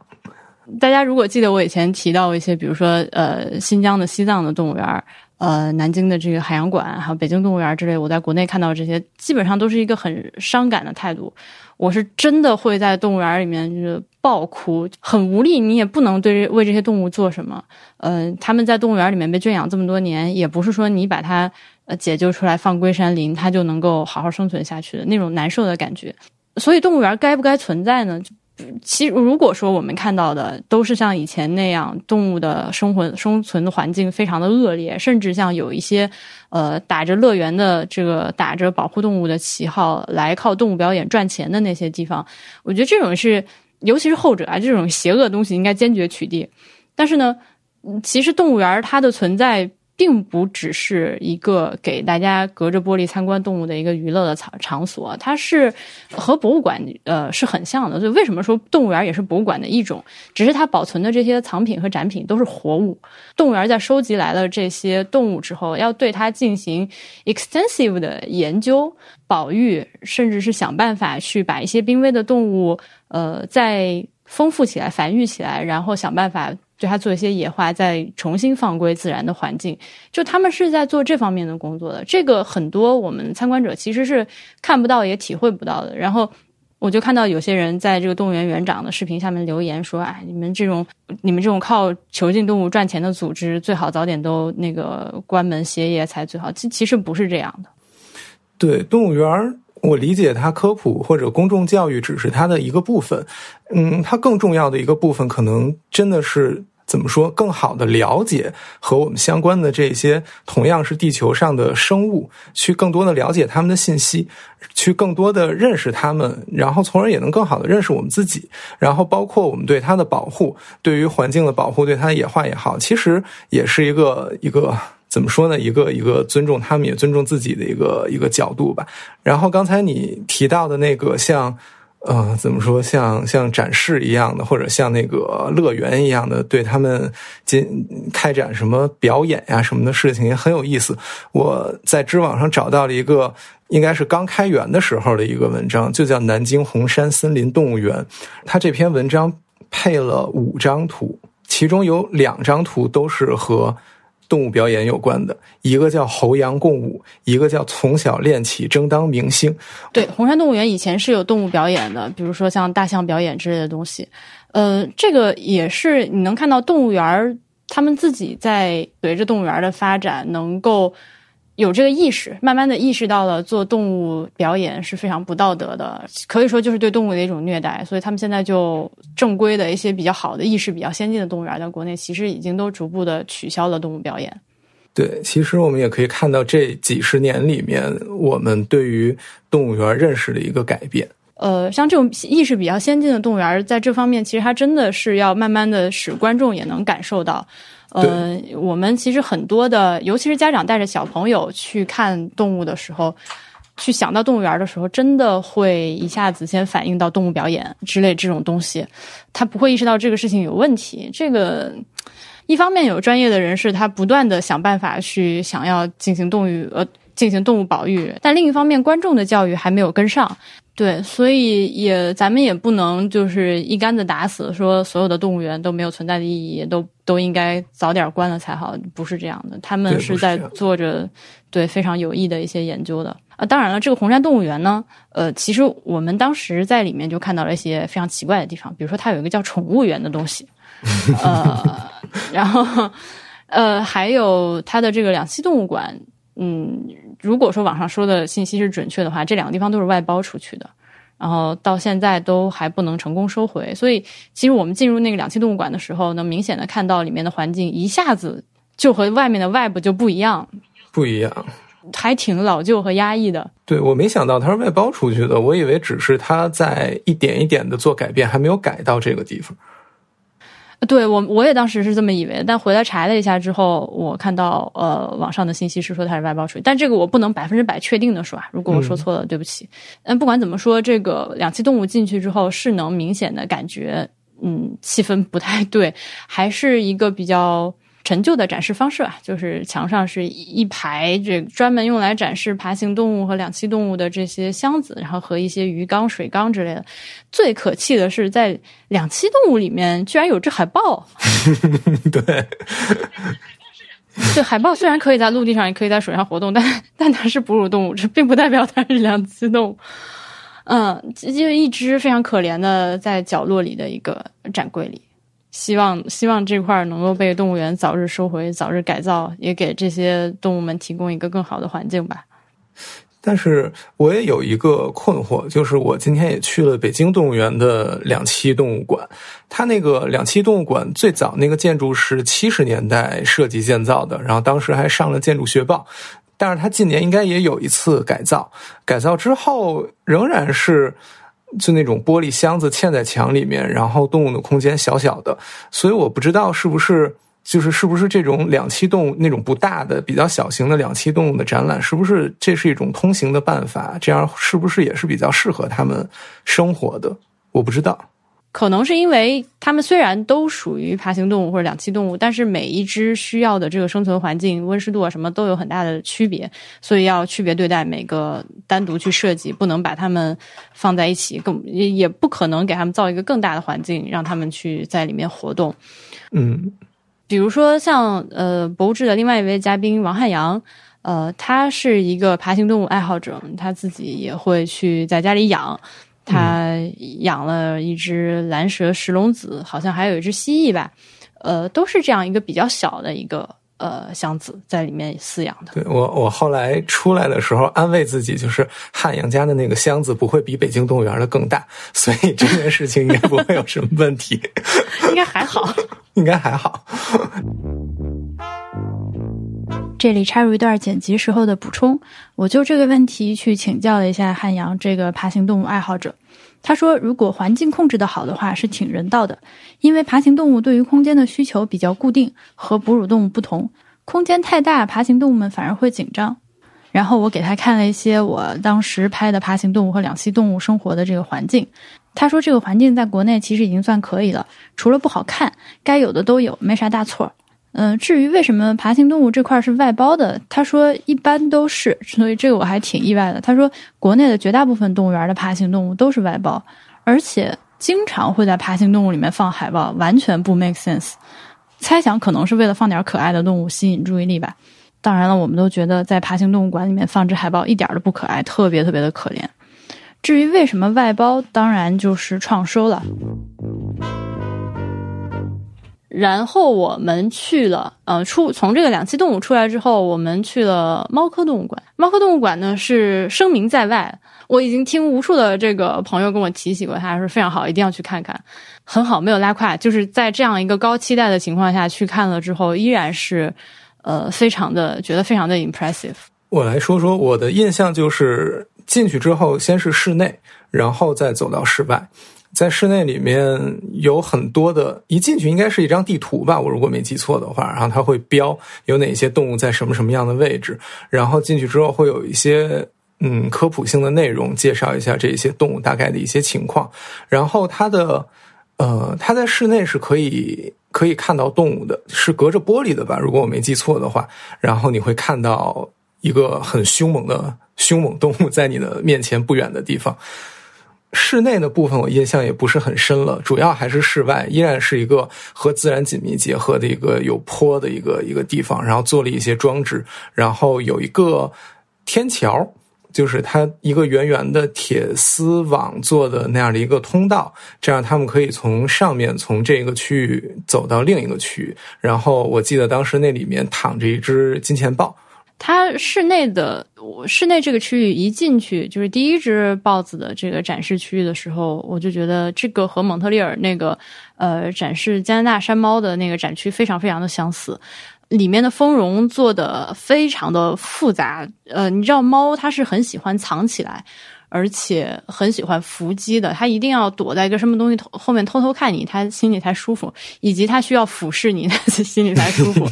大家如果记得我以前提到一些，比如说呃新疆的西藏的动物园。呃，南京的这个海洋馆，还有北京动物园之类，我在国内看到这些，基本上都是一个很伤感的态度。我是真的会在动物园里面就是爆哭，很无力，你也不能对为这些动物做什么。呃，他们在动物园里面被圈养这么多年，也不是说你把它呃解救出来放归山林，它就能够好好生存下去的那种难受的感觉。所以，动物园该不该存在呢？其实，如果说我们看到的都是像以前那样，动物的生活生存的环境非常的恶劣，甚至像有一些呃打着乐园的这个打着保护动物的旗号来靠动物表演赚钱的那些地方，我觉得这种是，尤其是后者啊，这种邪恶东西应该坚决取缔。但是呢，其实动物园它的存在。并不只是一个给大家隔着玻璃参观动物的一个娱乐的场场所，它是和博物馆呃是很像的。所以为什么说动物园也是博物馆的一种？只是它保存的这些藏品和展品都是活物。动物园在收集来了这些动物之后，要对它进行 extensive 的研究、保育，甚至是想办法去把一些濒危的动物呃再丰富起来、繁育起来，然后想办法。对它做一些野化，再重新放归自然的环境，就他们是在做这方面的工作的。这个很多我们参观者其实是看不到也体会不到的。然后我就看到有些人在这个动物园园长的视频下面留言说：“哎，你们这种你们这种靠囚禁动物赚钱的组织，最好早点都那个关门歇业才最好。”其其实不是这样的。对动物园，我理解它科普或者公众教育只是它的一个部分。嗯，它更重要的一个部分，可能真的是。怎么说？更好的了解和我们相关的这些同样是地球上的生物，去更多的了解他们的信息，去更多的认识他们，然后从而也能更好的认识我们自己。然后包括我们对它的保护，对于环境的保护，对它的野化也好，其实也是一个一个怎么说呢？一个一个尊重他们，也尊重自己的一个一个角度吧。然后刚才你提到的那个像。呃，怎么说？像像展示一样的，或者像那个乐园一样的，对他们进开展什么表演呀什么的事情也很有意思。我在知网上找到了一个，应该是刚开园的时候的一个文章，就叫《南京红山森林动物园》。它这篇文章配了五张图，其中有两张图都是和。动物表演有关的一个叫猴羊共舞，一个叫从小练起争当明星。对，红山动物园以前是有动物表演的，比如说像大象表演之类的东西。呃，这个也是你能看到动物园儿他们自己在随着动物园的发展能够。有这个意识，慢慢的意识到了做动物表演是非常不道德的，可以说就是对动物的一种虐待。所以他们现在就正规的一些比较好的意识比较先进的动物园，在国内其实已经都逐步的取消了动物表演。对，其实我们也可以看到这几十年里面，我们对于动物园认识的一个改变。呃，像这种意识比较先进的动物园，在这方面其实它真的是要慢慢的使观众也能感受到。呃，我们其实很多的，尤其是家长带着小朋友去看动物的时候，去想到动物园的时候，真的会一下子先反映到动物表演之类这种东西，他不会意识到这个事情有问题。这个一方面有专业的人士，他不断的想办法去想要进行动物呃进行动物保育，但另一方面观众的教育还没有跟上。对，所以也咱们也不能就是一竿子打死，说所有的动物园都没有存在的意义，都都应该早点关了才好，不是这样的。他们是在做着对非常有益的一些研究的啊。当然了，这个红山动物园呢，呃，其实我们当时在里面就看到了一些非常奇怪的地方，比如说它有一个叫宠物园的东西，<laughs> 呃，然后呃，还有它的这个两栖动物馆，嗯。如果说网上说的信息是准确的话，这两个地方都是外包出去的，然后到现在都还不能成功收回。所以，其实我们进入那个两栖动物馆的时候，能明显的看到里面的环境一下子就和外面的外部就不一样，不一样，还挺老旧和压抑的。对我没想到它是外包出去的，我以为只是它在一点一点的做改变，还没有改到这个地方。对我，我也当时是这么以为，但回来查了一下之后，我看到呃网上的信息是说它是外包出去，但这个我不能百分之百确定的说啊，如果我说错了，对不起。但，不管怎么说，这个两栖动物进去之后是能明显的感觉，嗯，气氛不太对，还是一个比较。陈旧的展示方式啊，就是墙上是一排这专门用来展示爬行动物和两栖动物的这些箱子，然后和一些鱼缸、水缸之类的。最可气的是，在两栖动物里面居然有只海豹。<laughs> 对，这海豹虽然可以在陆地上，也可以在水上活动，但但它是哺乳动物，这并不代表它是两栖动物。嗯，就一只非常可怜的在角落里的一个展柜里。希望希望这块儿能够被动物园早日收回，早日改造，也给这些动物们提供一个更好的环境吧。但是我也有一个困惑，就是我今天也去了北京动物园的两栖动物馆，它那个两栖动物馆最早那个建筑是七十年代设计建造的，然后当时还上了建筑学报，但是它近年应该也有一次改造，改造之后仍然是。就那种玻璃箱子嵌在墙里面，然后动物的空间小小的，所以我不知道是不是就是是不是这种两栖动物那种不大的、比较小型的两栖动物的展览，是不是这是一种通行的办法？这样是不是也是比较适合他们生活的？我不知道。可能是因为它们虽然都属于爬行动物或者两栖动物，但是每一只需要的这个生存环境、温湿度啊什么都有很大的区别，所以要区别对待每个单独去设计，不能把它们放在一起，更也也不可能给它们造一个更大的环境，让它们去在里面活动。嗯，比如说像呃博物志的另外一位嘉宾王汉阳，呃，他是一个爬行动物爱好者，他自己也会去在家里养。他养了一只蓝蛇石龙子，好像还有一只蜥蜴吧，呃，都是这样一个比较小的一个呃箱子在里面饲养的。对我，我后来出来的时候安慰自己，就是汉阳家的那个箱子不会比北京动物园的更大，<laughs> 所以这件事情应该不会有什么问题，<laughs> 应该还好，<laughs> 应该还好。这里插入一段剪辑时候的补充，我就这个问题去请教了一下汉阳这个爬行动物爱好者。他说，如果环境控制的好的话，是挺人道的，因为爬行动物对于空间的需求比较固定，和哺乳动物不同，空间太大，爬行动物们反而会紧张。然后我给他看了一些我当时拍的爬行动物和两栖动物生活的这个环境，他说这个环境在国内其实已经算可以了，除了不好看，该有的都有，没啥大错。嗯，至于为什么爬行动物这块是外包的，他说一般都是，所以这个我还挺意外的。他说国内的绝大部分动物园的爬行动物都是外包，而且经常会在爬行动物里面放海报，完全不 make sense。猜想可能是为了放点可爱的动物吸引注意力吧。当然了，我们都觉得在爬行动物馆里面放只海豹一点都不可爱，特别特别的可怜。至于为什么外包，当然就是创收了。然后我们去了，呃，出从这个两栖动物出来之后，我们去了猫科动物馆。猫科动物馆呢是声名在外，我已经听无数的这个朋友跟我提起过，他说非常好，一定要去看看，很好，没有拉胯。就是在这样一个高期待的情况下去看了之后，依然是呃非常的觉得非常的 impressive。我来说说我的印象，就是进去之后先是室内，然后再走到室外。在室内里面有很多的，一进去应该是一张地图吧，我如果没记错的话，然后它会标有哪些动物在什么什么样的位置，然后进去之后会有一些嗯科普性的内容，介绍一下这些动物大概的一些情况，然后它的呃，它在室内是可以可以看到动物的，是隔着玻璃的吧，如果我没记错的话，然后你会看到一个很凶猛的凶猛动物在你的面前不远的地方。室内的部分我印象也不是很深了，主要还是室外，依然是一个和自然紧密结合的一个有坡的一个一个地方，然后做了一些装置，然后有一个天桥，就是它一个圆圆的铁丝网做的那样的一个通道，这样他们可以从上面从这个区域走到另一个区域。然后我记得当时那里面躺着一只金钱豹。它室内的室内这个区域一进去就是第一只豹子的这个展示区域的时候，我就觉得这个和蒙特利尔那个呃展示加拿大山猫的那个展区非常非常的相似，里面的丰容做的非常的复杂。呃，你知道猫它是很喜欢藏起来。而且很喜欢伏击的，它一定要躲在一个什么东西后面偷偷看你，它心里才舒服；以及它需要俯视你，它心里才舒服。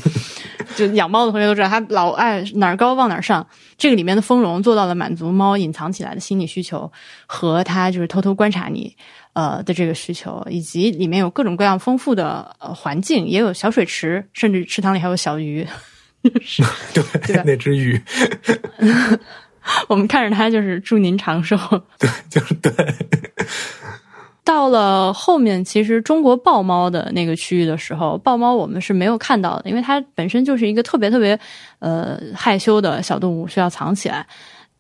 就养猫的同学都知道，他老爱哪儿高往哪儿上。这个里面的丰容做到了满足猫隐藏起来的心理需求，和它就是偷偷观察你呃的这个需求，以及里面有各种各样丰富的呃环境，也有小水池，甚至池塘里还有小鱼。<laughs> <laughs> 对，那只鱼。<laughs> 我们看着它，就是祝您长寿。对，就是对。到了后面，其实中国豹猫的那个区域的时候，豹猫我们是没有看到的，因为它本身就是一个特别特别呃害羞的小动物，需要藏起来。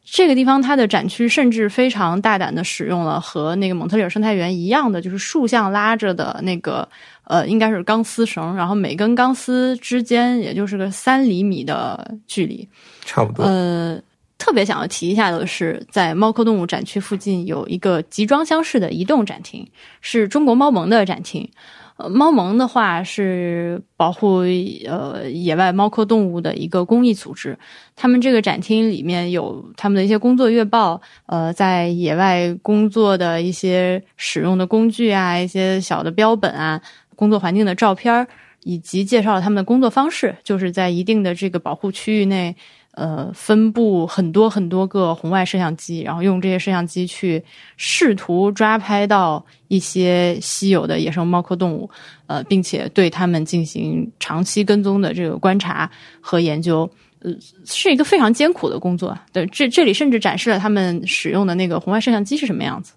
这个地方它的展区甚至非常大胆的使用了和那个蒙特利尔生态园一样的，就是竖向拉着的那个呃，应该是钢丝绳，然后每根钢丝之间也就是个三厘米的距离，差不多。呃。特别想要提一下的是，在猫科动物展区附近有一个集装箱式的移动展厅，是中国猫盟的展厅。呃，猫盟的话是保护呃野外猫科动物的一个公益组织，他们这个展厅里面有他们的一些工作月报，呃，在野外工作的一些使用的工具啊，一些小的标本啊，工作环境的照片，以及介绍了他们的工作方式，就是在一定的这个保护区域内。呃，分布很多很多个红外摄像机，然后用这些摄像机去试图抓拍到一些稀有的野生猫科动物，呃，并且对它们进行长期跟踪的这个观察和研究，呃，是一个非常艰苦的工作。对，这这里甚至展示了他们使用的那个红外摄像机是什么样子。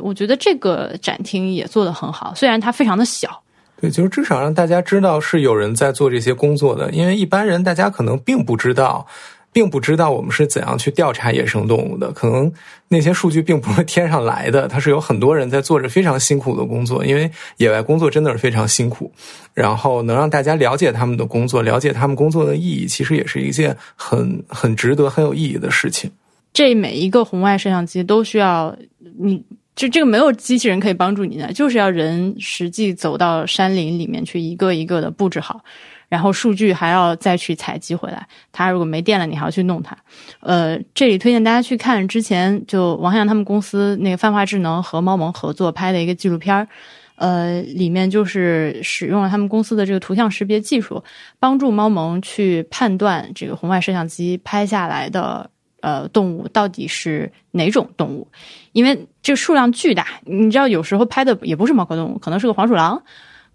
我觉得这个展厅也做得很好，虽然它非常的小。对，就是至少让大家知道是有人在做这些工作的，因为一般人大家可能并不知道。并不知道我们是怎样去调查野生动物的。可能那些数据并不是天上来的，它是有很多人在做着非常辛苦的工作。因为野外工作真的是非常辛苦，然后能让大家了解他们的工作，了解他们工作的意义，其实也是一件很很值得、很有意义的事情。这每一个红外摄像机都需要你。就这个没有机器人可以帮助你的，就是要人实际走到山林里面去，一个一个的布置好，然后数据还要再去采集回来。它如果没电了，你还要去弄它。呃，这里推荐大家去看之前就王阳他们公司那个泛化智能和猫盟合作拍的一个纪录片儿，呃，里面就是使用了他们公司的这个图像识别技术，帮助猫盟去判断这个红外摄像机拍下来的。呃，动物到底是哪种动物？因为这数量巨大，你知道，有时候拍的也不是猫科动物，可能是个黄鼠狼，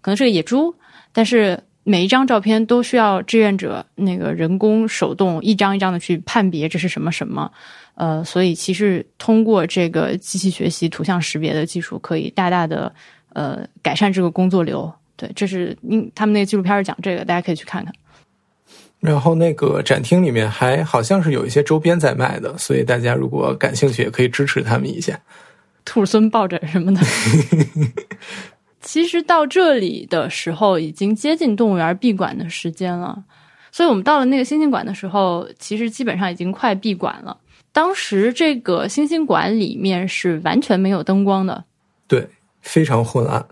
可能是个野猪，但是每一张照片都需要志愿者那个人工手动一张一张的去判别这是什么什么。呃，所以其实通过这个机器学习图像识别的技术，可以大大的呃改善这个工作流。对，这是嗯，他们那个纪录片是讲这个，大家可以去看看。然后那个展厅里面还好像是有一些周边在卖的，所以大家如果感兴趣，也可以支持他们一下。兔孙抱枕什么的。<laughs> 其实到这里的时候，已经接近动物园闭馆的时间了。所以我们到了那个星星馆的时候，其实基本上已经快闭馆了。当时这个星星馆里面是完全没有灯光的，对，非常昏暗。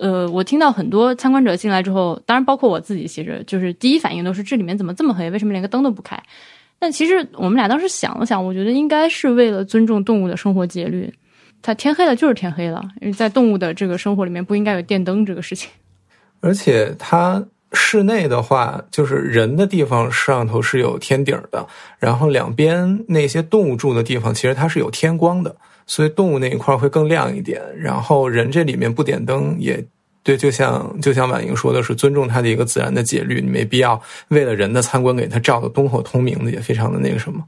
呃，我听到很多参观者进来之后，当然包括我自己，其实就是第一反应都是这里面怎么这么黑？为什么连个灯都不开？但其实我们俩当时想了想，我觉得应该是为了尊重动物的生活节律。它天黑了就是天黑了，因为在动物的这个生活里面不应该有电灯这个事情。<laughs> 而且它室内的话，就是人的地方摄像头是有天顶的，然后两边那些动物住的地方，其实它是有天光的。所以动物那一块会更亮一点，然后人这里面不点灯也对，就像就像婉莹说的是尊重它的一个自然的节律，你没必要为了人的参观给它照的灯火通明的，也非常的那个什么。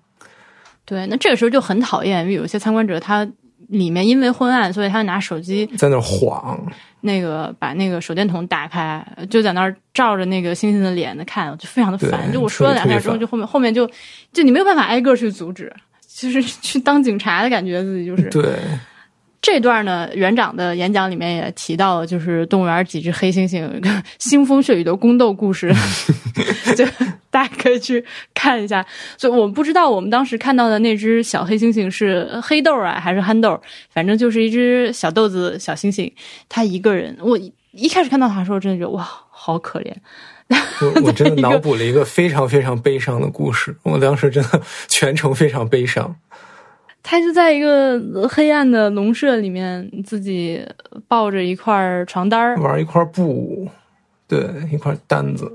对，那这个时候就很讨厌，因为有些参观者他里面因为昏暗，所以他拿手机在那晃，那个把那个手电筒打开，就在那儿照着那个星星的脸的看，就非常的烦。就我说了两下之后，就后面后面就就你没有办法挨个去阻止。就是去当警察的感觉，自己就是。对，这段呢，园长的演讲里面也提到了，就是动物园几只黑猩猩腥风血雨的宫斗故事，<laughs> 就大家可以去看一下。所以我不知道我们当时看到的那只小黑猩猩是黑豆啊还是憨豆，反正就是一只小豆子小猩猩，它一个人。我一开始看到它的时候，真的觉得哇，好可怜。<laughs> 我我真的脑补了一个非常非常悲伤的故事，我当时真的全程非常悲伤。<laughs> 他就在一个黑暗的农舍里面，自己抱着一块床单玩一块布，对，一块单子。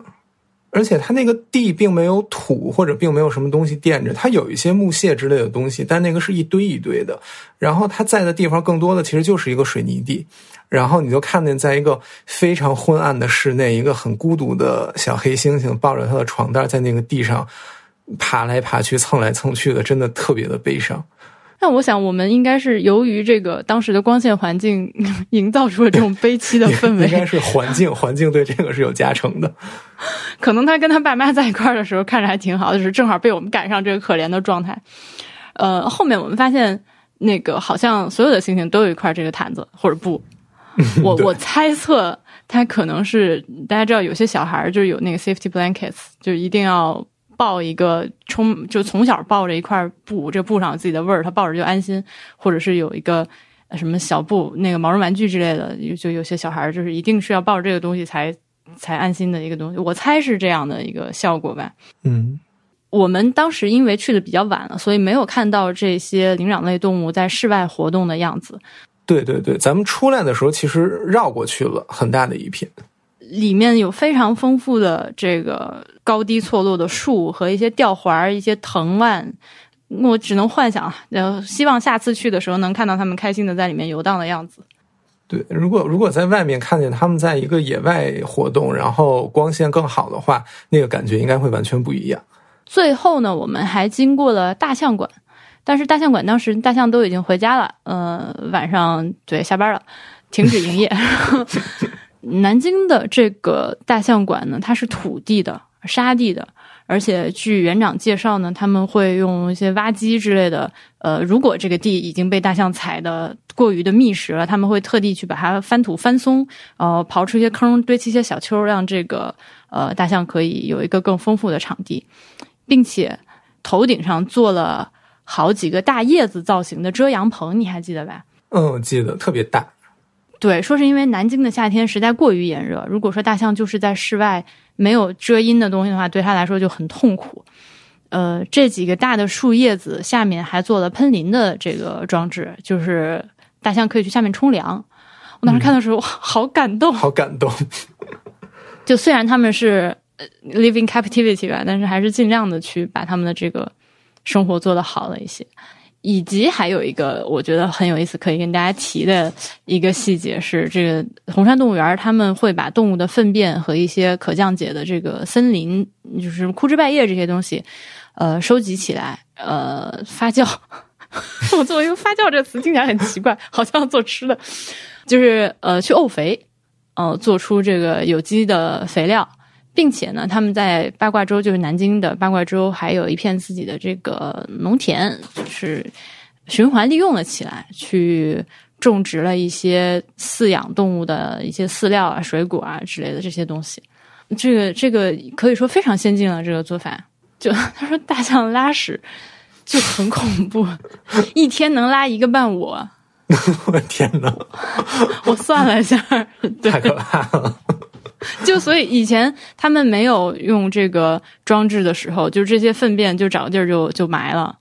而且它那个地并没有土或者并没有什么东西垫着，它有一些木屑之类的东西，但那个是一堆一堆的。然后它在的地方更多的其实就是一个水泥地。然后你就看见在一个非常昏暗的室内，一个很孤独的小黑猩猩抱着他的床单在那个地上爬来爬去、蹭来蹭去的，真的特别的悲伤。那我想，我们应该是由于这个当时的光线环境 <laughs> 营造出了这种悲戚的氛围。<laughs> 应该是环境，环境对这个是有加成的。<laughs> 可能他跟他爸妈在一块儿的时候看着还挺好，就是正好被我们赶上这个可怜的状态。呃，后面我们发现，那个好像所有的星星都有一块这个毯子或者布。我我猜测，他可能是大家知道，有些小孩就是有那个 safety blankets，就一定要。抱一个充就从小抱着一块布，这布上有自己的味儿，他抱着就安心。或者是有一个什么小布，那个毛绒玩具之类的，就有些小孩就是一定是要抱着这个东西才才安心的一个东西。我猜是这样的一个效果吧。嗯，我们当时因为去的比较晚了，所以没有看到这些灵长类动物在室外活动的样子。对对对，咱们出来的时候其实绕过去了很大的一片。里面有非常丰富的这个高低错落的树和一些吊环、一些藤蔓，我只能幻想，呃，希望下次去的时候能看到他们开心的在里面游荡的样子。对，如果如果在外面看见他们在一个野外活动，然后光线更好的话，那个感觉应该会完全不一样。最后呢，我们还经过了大象馆，但是大象馆当时大象都已经回家了，呃，晚上对下班了，停止营业。<laughs> 南京的这个大象馆呢，它是土地的、沙地的，而且据园长介绍呢，他们会用一些挖机之类的，呃，如果这个地已经被大象踩的过于的密实了，他们会特地去把它翻土翻松，呃，刨出一些坑，堆砌一些小丘，让这个呃大象可以有一个更丰富的场地，并且头顶上做了好几个大叶子造型的遮阳棚，你还记得吧？嗯，记得特别大。对，说是因为南京的夏天实在过于炎热，如果说大象就是在室外没有遮阴的东西的话，对它来说就很痛苦。呃，这几个大的树叶子下面还做了喷淋的这个装置，就是大象可以去下面冲凉。我当时看的时候，哇，好感动，好感动。<laughs> 就虽然他们是 living captivity 吧，但是还是尽量的去把他们的这个生活做得好了一些。以及还有一个我觉得很有意思，可以跟大家提的一个细节是，这个红山动物园他们会把动物的粪便和一些可降解的这个森林，就是枯枝败叶这些东西，呃，收集起来，呃，发酵。<laughs> 我作为一个“发酵”这个词听起来很奇怪，好像做吃的，就是呃，去沤肥，呃，做出这个有机的肥料。并且呢，他们在八卦洲，就是南京的八卦洲，还有一片自己的这个农田，就是循环利用了起来，去种植了一些饲养动物的一些饲料啊、水果啊之类的这些东西。这个这个可以说非常先进了，这个做法。就他说，大象拉屎就很恐怖，<laughs> 一天能拉一个半我。<laughs> 我的天呐，<laughs> 我算了一下，太可怕了。<laughs> 就所以以前他们没有用这个装置的时候，就这些粪便就找个地儿就就埋了，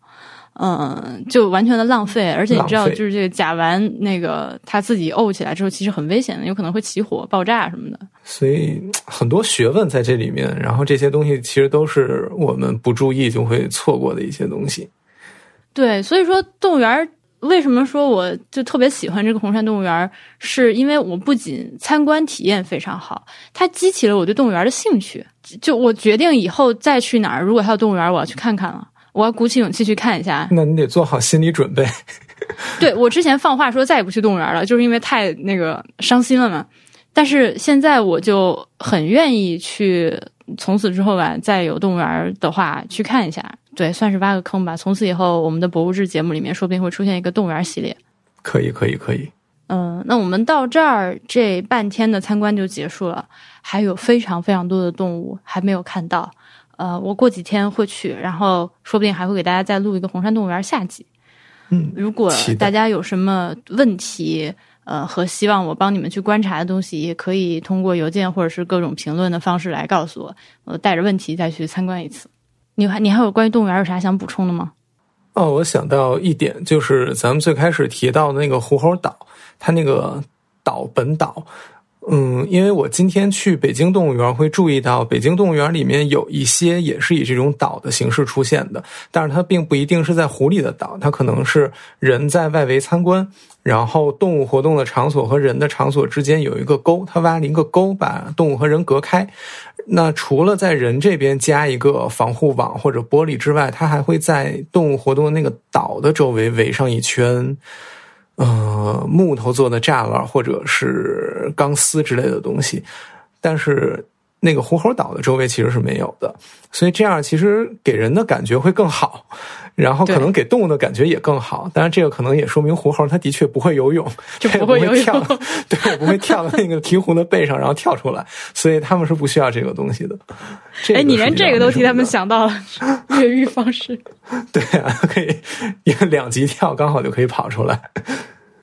嗯，就完全的浪费。而且你知道，就是这个甲烷那个它自己沤起来之后，其实很危险的，有可能会起火、爆炸什么的。所以很多学问在这里面，然后这些东西其实都是我们不注意就会错过的一些东西。对，所以说动物园。为什么说我就特别喜欢这个红山动物园？是因为我不仅参观体验非常好，它激起了我对动物园的兴趣。就我决定以后再去哪儿，如果还有动物园，我要去看看了。我要鼓起勇气去看一下。那你得做好心理准备。对我之前放话说再也不去动物园了，就是因为太那个伤心了嘛。但是现在我就很愿意去。从此之后吧，再有动物园的话，去看一下。对，算是挖个坑吧。从此以后，我们的博物志节目里面，说不定会出现一个动物园系列。可以，可以，可以。嗯，那我们到这儿，这半天的参观就结束了。还有非常非常多的动物还没有看到。呃，我过几天会去，然后说不定还会给大家再录一个红山动物园下集。嗯，如果大家有什么问题。呃，和希望我帮你们去观察的东西，也可以通过邮件或者是各种评论的方式来告诉我。我带着问题再去参观一次。你还你还有关于动物园有啥想补充的吗？哦，我想到一点，就是咱们最开始提到的那个狐猴岛，它那个岛本岛。嗯，因为我今天去北京动物园，会注意到北京动物园里面有一些也是以这种岛的形式出现的，但是它并不一定是在湖里的岛，它可能是人在外围参观，然后动物活动的场所和人的场所之间有一个沟，它挖了一个沟，把动物和人隔开。那除了在人这边加一个防护网或者玻璃之外，它还会在动物活动的那个岛的周围围上一圈。呃，木头做的栅栏或者是钢丝之类的东西，但是那个狐猴岛的周围其实是没有的，所以这样其实给人的感觉会更好，然后可能给动物的感觉也更好。当然，这个可能也说明狐猴它的确不会游泳，<laughs> 就不会跳，<laughs> 对，不会跳到那个鹈鹕的背上然后跳出来，所以他们是不需要这个东西的。哎，你连这个都替他们想到了越狱方式？<laughs> 对啊，可以两级跳，刚好就可以跑出来。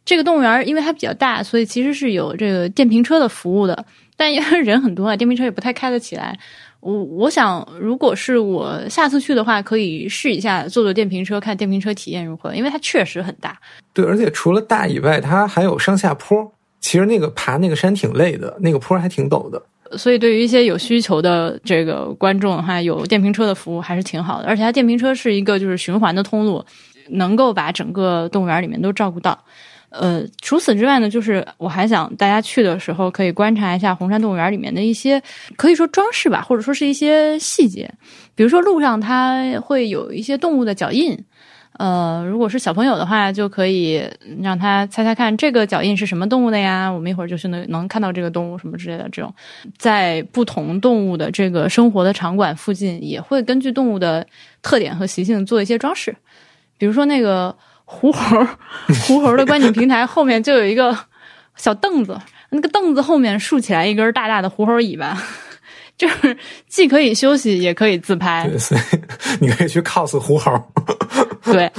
这个动物园因为它比较大，所以其实是有这个电瓶车的服务的。但因为人很多啊，电瓶车也不太开得起来。我我想，如果是我下次去的话，可以试一下坐坐电瓶车，看电瓶车体验如何。因为它确实很大。对，而且除了大以外，它还有上下坡。其实那个爬那个山挺累的，那个坡还挺陡的。所以对于一些有需求的这个观众的话，有电瓶车的服务还是挺好的。而且它电瓶车是一个就是循环的通路，能够把整个动物园里面都照顾到。呃，除此之外呢，就是我还想大家去的时候可以观察一下红山动物园里面的一些可以说装饰吧，或者说是一些细节，比如说路上它会有一些动物的脚印，呃，如果是小朋友的话，就可以让他猜猜看这个脚印是什么动物的呀？我们一会儿就是能能看到这个动物什么之类的。这种在不同动物的这个生活的场馆附近，也会根据动物的特点和习性做一些装饰。比如说那个狐猴，狐猴的观景平台后面就有一个小凳子，那个凳子后面竖起来一根大大的狐猴尾巴。<laughs> 就是既可以休息，也可以自拍。对，所以你可以去 cos 狐猴。对，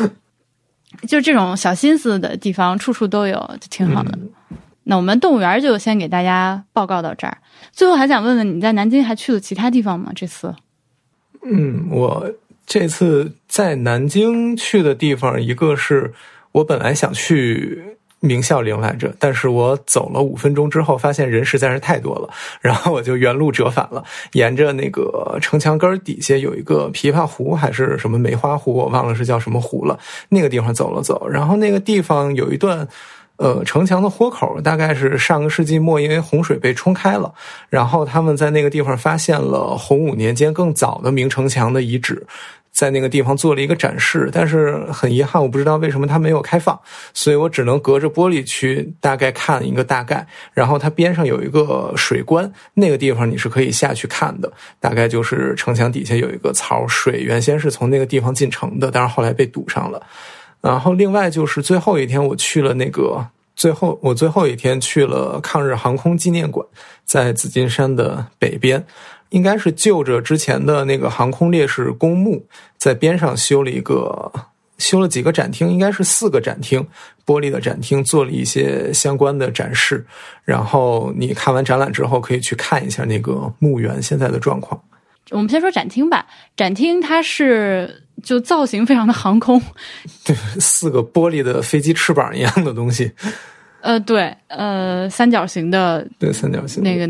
就这种小心思的地方，处处都有，就挺好的。那我们动物园就先给大家报告到这儿。最后还想问问，你在南京还去了其他地方吗？这次？嗯，我这次在南京去的地方，一个是我本来想去。明孝陵来着，但是我走了五分钟之后，发现人实在是太多了，然后我就原路折返了，沿着那个城墙根底下有一个琵琶湖还是什么梅花湖，我忘了是叫什么湖了，那个地方走了走，然后那个地方有一段，呃，城墙的豁口，大概是上个世纪末因为洪水被冲开了，然后他们在那个地方发现了洪武年间更早的明城墙的遗址。<laughs> 在那个地方做了一个展示，但是很遗憾，我不知道为什么它没有开放，所以我只能隔着玻璃去大概看一个大概。然后它边上有一个水关，那个地方你是可以下去看的，大概就是城墙底下有一个槽，水原先是从那个地方进城的，但是后来被堵上了。然后另外就是最后一天我去了那个最后我最后一天去了抗日航空纪念馆，在紫金山的北边。应该是就着之前的那个航空烈士公墓，在边上修了一个，修了几个展厅，应该是四个展厅，玻璃的展厅，做了一些相关的展示。然后你看完展览之后，可以去看一下那个墓园现在的状况。我们先说展厅吧，展厅它是就造型非常的航空，对，四个玻璃的飞机翅膀一样的东西。呃，对，呃，三角形的，对，三角形那个。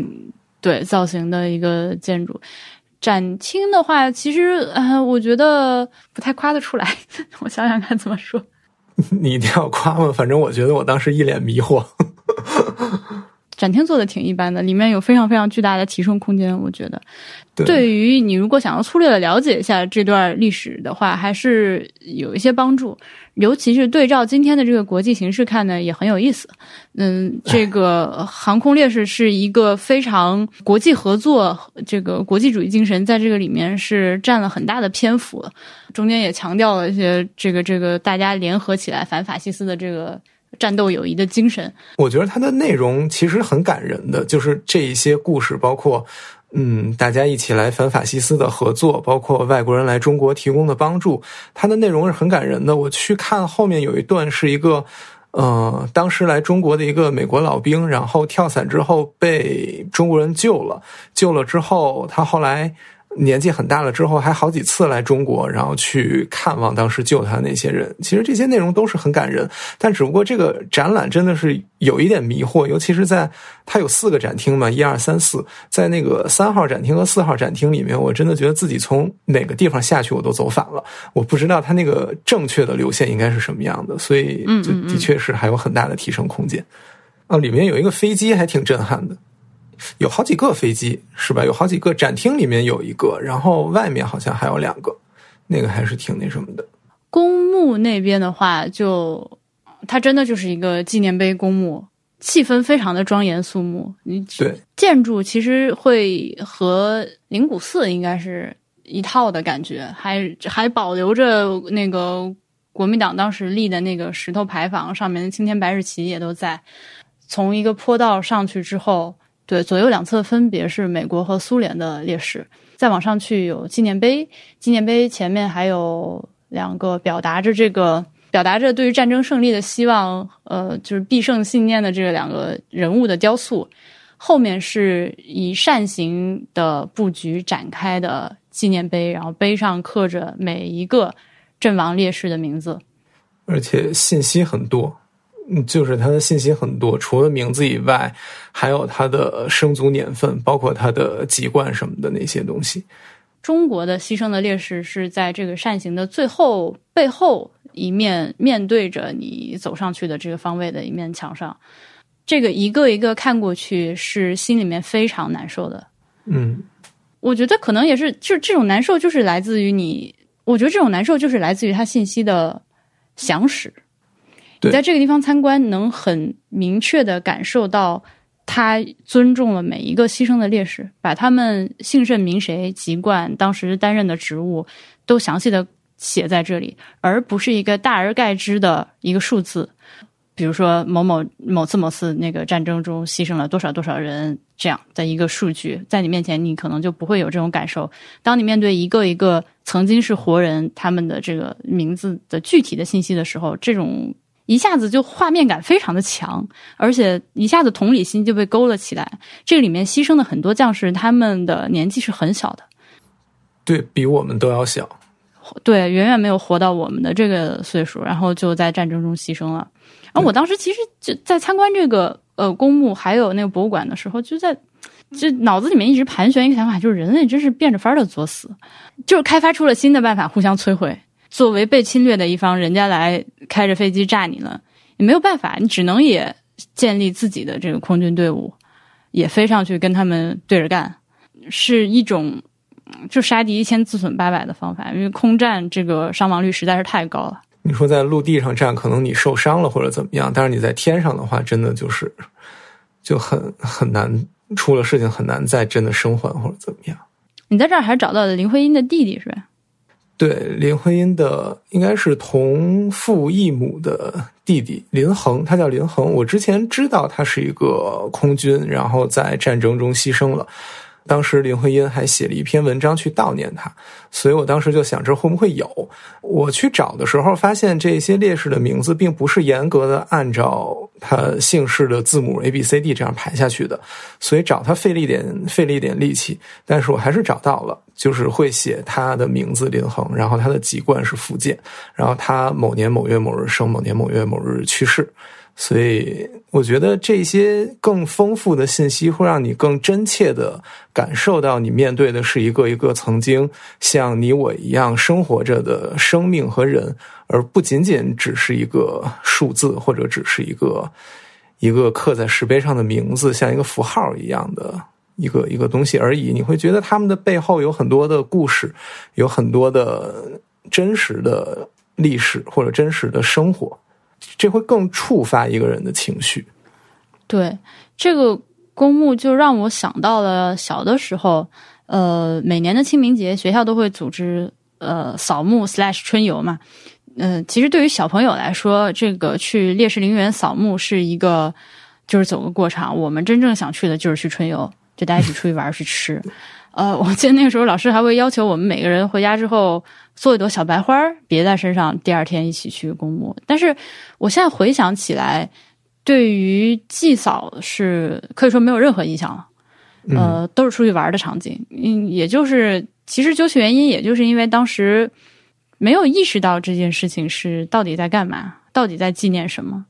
对造型的一个建筑，展厅的话，其实呃，我觉得不太夸得出来。<laughs> 我想想看怎么说。<laughs> 你一定要夸吗？反正我觉得我当时一脸迷惑。<laughs> 展厅做的挺一般的，里面有非常非常巨大的提升空间。我觉得，对于你如果想要粗略的了解一下这段历史的话，还是有一些帮助。尤其是对照今天的这个国际形势看呢，也很有意思。嗯，这个航空烈士是一个非常国际合作，这个国际主义精神在这个里面是占了很大的篇幅。中间也强调了一些这个这个大家联合起来反法西斯的这个战斗友谊的精神。我觉得它的内容其实很感人的，就是这一些故事，包括。嗯，大家一起来反法西斯的合作，包括外国人来中国提供的帮助，它的内容是很感人的。我去看后面有一段是一个，呃，当时来中国的一个美国老兵，然后跳伞之后被中国人救了，救了之后他后来。年纪很大了之后，还好几次来中国，然后去看望当时救他的那些人。其实这些内容都是很感人，但只不过这个展览真的是有一点迷惑，尤其是在它有四个展厅嘛，一二三四，在那个三号展厅和四号展厅里面，我真的觉得自己从哪个地方下去我都走反了，我不知道它那个正确的流线应该是什么样的，所以就的确是还有很大的提升空间。啊，里面有一个飞机还挺震撼的。有好几个飞机是吧？有好几个展厅里面有一个，然后外面好像还有两个，那个还是挺那什么的。公墓那边的话，就它真的就是一个纪念碑公墓，气氛非常的庄严肃穆。你对建筑其实会和灵谷寺应该是一套的感觉，还还保留着那个国民党当时立的那个石头牌坊上面的青天白日旗也都在。从一个坡道上去之后。对，左右两侧分别是美国和苏联的烈士。再往上去有纪念碑，纪念碑前面还有两个表达着这个表达着对于战争胜利的希望，呃，就是必胜信念的这个两个人物的雕塑。后面是以扇形的布局展开的纪念碑，然后碑上刻着每一个阵亡烈士的名字，而且信息很多。嗯，就是他的信息很多，除了名字以外，还有他的生卒年份，包括他的籍贯什么的那些东西。中国的牺牲的烈士是在这个扇形的最后背后一面，面对着你走上去的这个方位的一面墙上，这个一个一个看过去，是心里面非常难受的。嗯，我觉得可能也是，就这种难受就是来自于你，我觉得这种难受就是来自于他信息的详实。你在这个地方参观，能很明确的感受到他尊重了每一个牺牲的烈士，把他们姓甚名谁、籍贯、当时担任的职务都详细的写在这里，而不是一个大而概之的一个数字。比如说某某某次某次那个战争中牺牲了多少多少人，这样的一个数据在你面前，你可能就不会有这种感受。当你面对一个一个曾经是活人他们的这个名字的具体的信息的时候，这种一下子就画面感非常的强，而且一下子同理心就被勾了起来。这个里面牺牲的很多将士，他们的年纪是很小的，对比我们都要小。对，远远没有活到我们的这个岁数，然后就在战争中牺牲了。然后我当时其实就在参观这个呃公墓还有那个博物馆的时候，就在就脑子里面一直盘旋一个想法，就是人类真是变着法儿的作死，就是开发出了新的办法互相摧毁。作为被侵略的一方，人家来开着飞机炸你了，也没有办法，你只能也建立自己的这个空军队伍，也飞上去跟他们对着干，是一种就杀敌一千自损八百的方法，因为空战这个伤亡率实在是太高了。你说在陆地上站，可能你受伤了或者怎么样，但是你在天上的话，真的就是就很很难，出了事情很难再真的生还或者怎么样。你在这儿还找到了林徽因的弟弟是吧？对，林徽因的应该是同父异母的弟弟林恒，他叫林恒。我之前知道他是一个空军，然后在战争中牺牲了。当时林徽因还写了一篇文章去悼念他，所以我当时就想这会不会有？我去找的时候发现这些烈士的名字并不是严格的按照他姓氏的字母 A B C D 这样排下去的，所以找他费了一点费了一点力气，但是我还是找到了，就是会写他的名字林衡，然后他的籍贯是福建，然后他某年某月某日生，某年某月某日去世。所以，我觉得这些更丰富的信息会让你更真切的感受到，你面对的是一个一个曾经像你我一样生活着的生命和人，而不仅仅只是一个数字，或者只是一个一个刻在石碑上的名字，像一个符号一样的一个一个东西而已。你会觉得他们的背后有很多的故事，有很多的真实的历史或者真实的生活。这会更触发一个人的情绪。对，这个公墓就让我想到了小的时候，呃，每年的清明节，学校都会组织呃扫墓 /slash 春游嘛。嗯，其实对于小朋友来说，这个去烈士陵园扫墓是一个就是走个过场。我们真正想去的就是去春游，就大家一起出去玩去吃。呃，我记得那个时候老师还会要求我们每个人回家之后做一朵小白花别在身上，第二天一起去公墓。但是我现在回想起来，对于祭扫是可以说没有任何印象了。呃，都是出去玩的场景，嗯，也就是其实究其原因，也就是因为当时没有意识到这件事情是到底在干嘛，到底在纪念什么。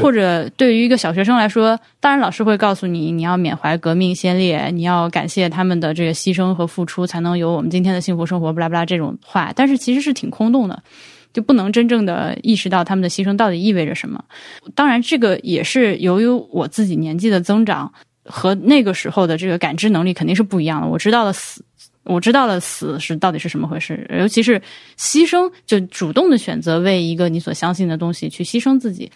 或者对于一个小学生来说，当然老师会告诉你，你要缅怀革命先烈，你要感谢他们的这个牺牲和付出，才能有我们今天的幸福生活，不拉不拉这种话。但是其实是挺空洞的，就不能真正的意识到他们的牺牲到底意味着什么。当然，这个也是由于我自己年纪的增长和那个时候的这个感知能力肯定是不一样的。我知道了死，我知道了死是到底是什么回事，尤其是牺牲，就主动的选择为一个你所相信的东西去牺牲自己。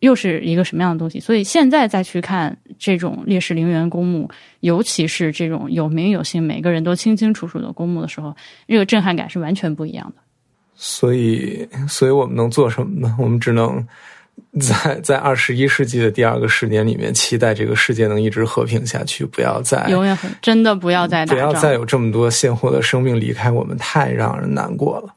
又是一个什么样的东西？所以现在再去看这种烈士陵园公墓，尤其是这种有名有姓、每个人都清清楚楚的公墓的时候，这个震撼感是完全不一样的。所以，所以我们能做什么呢？<laughs> 我们只能在在二十一世纪的第二个十年里面，期待这个世界能一直和平下去，不要再永远很真的不要再不要再有这么多鲜活的生命离开我们，太让人难过了。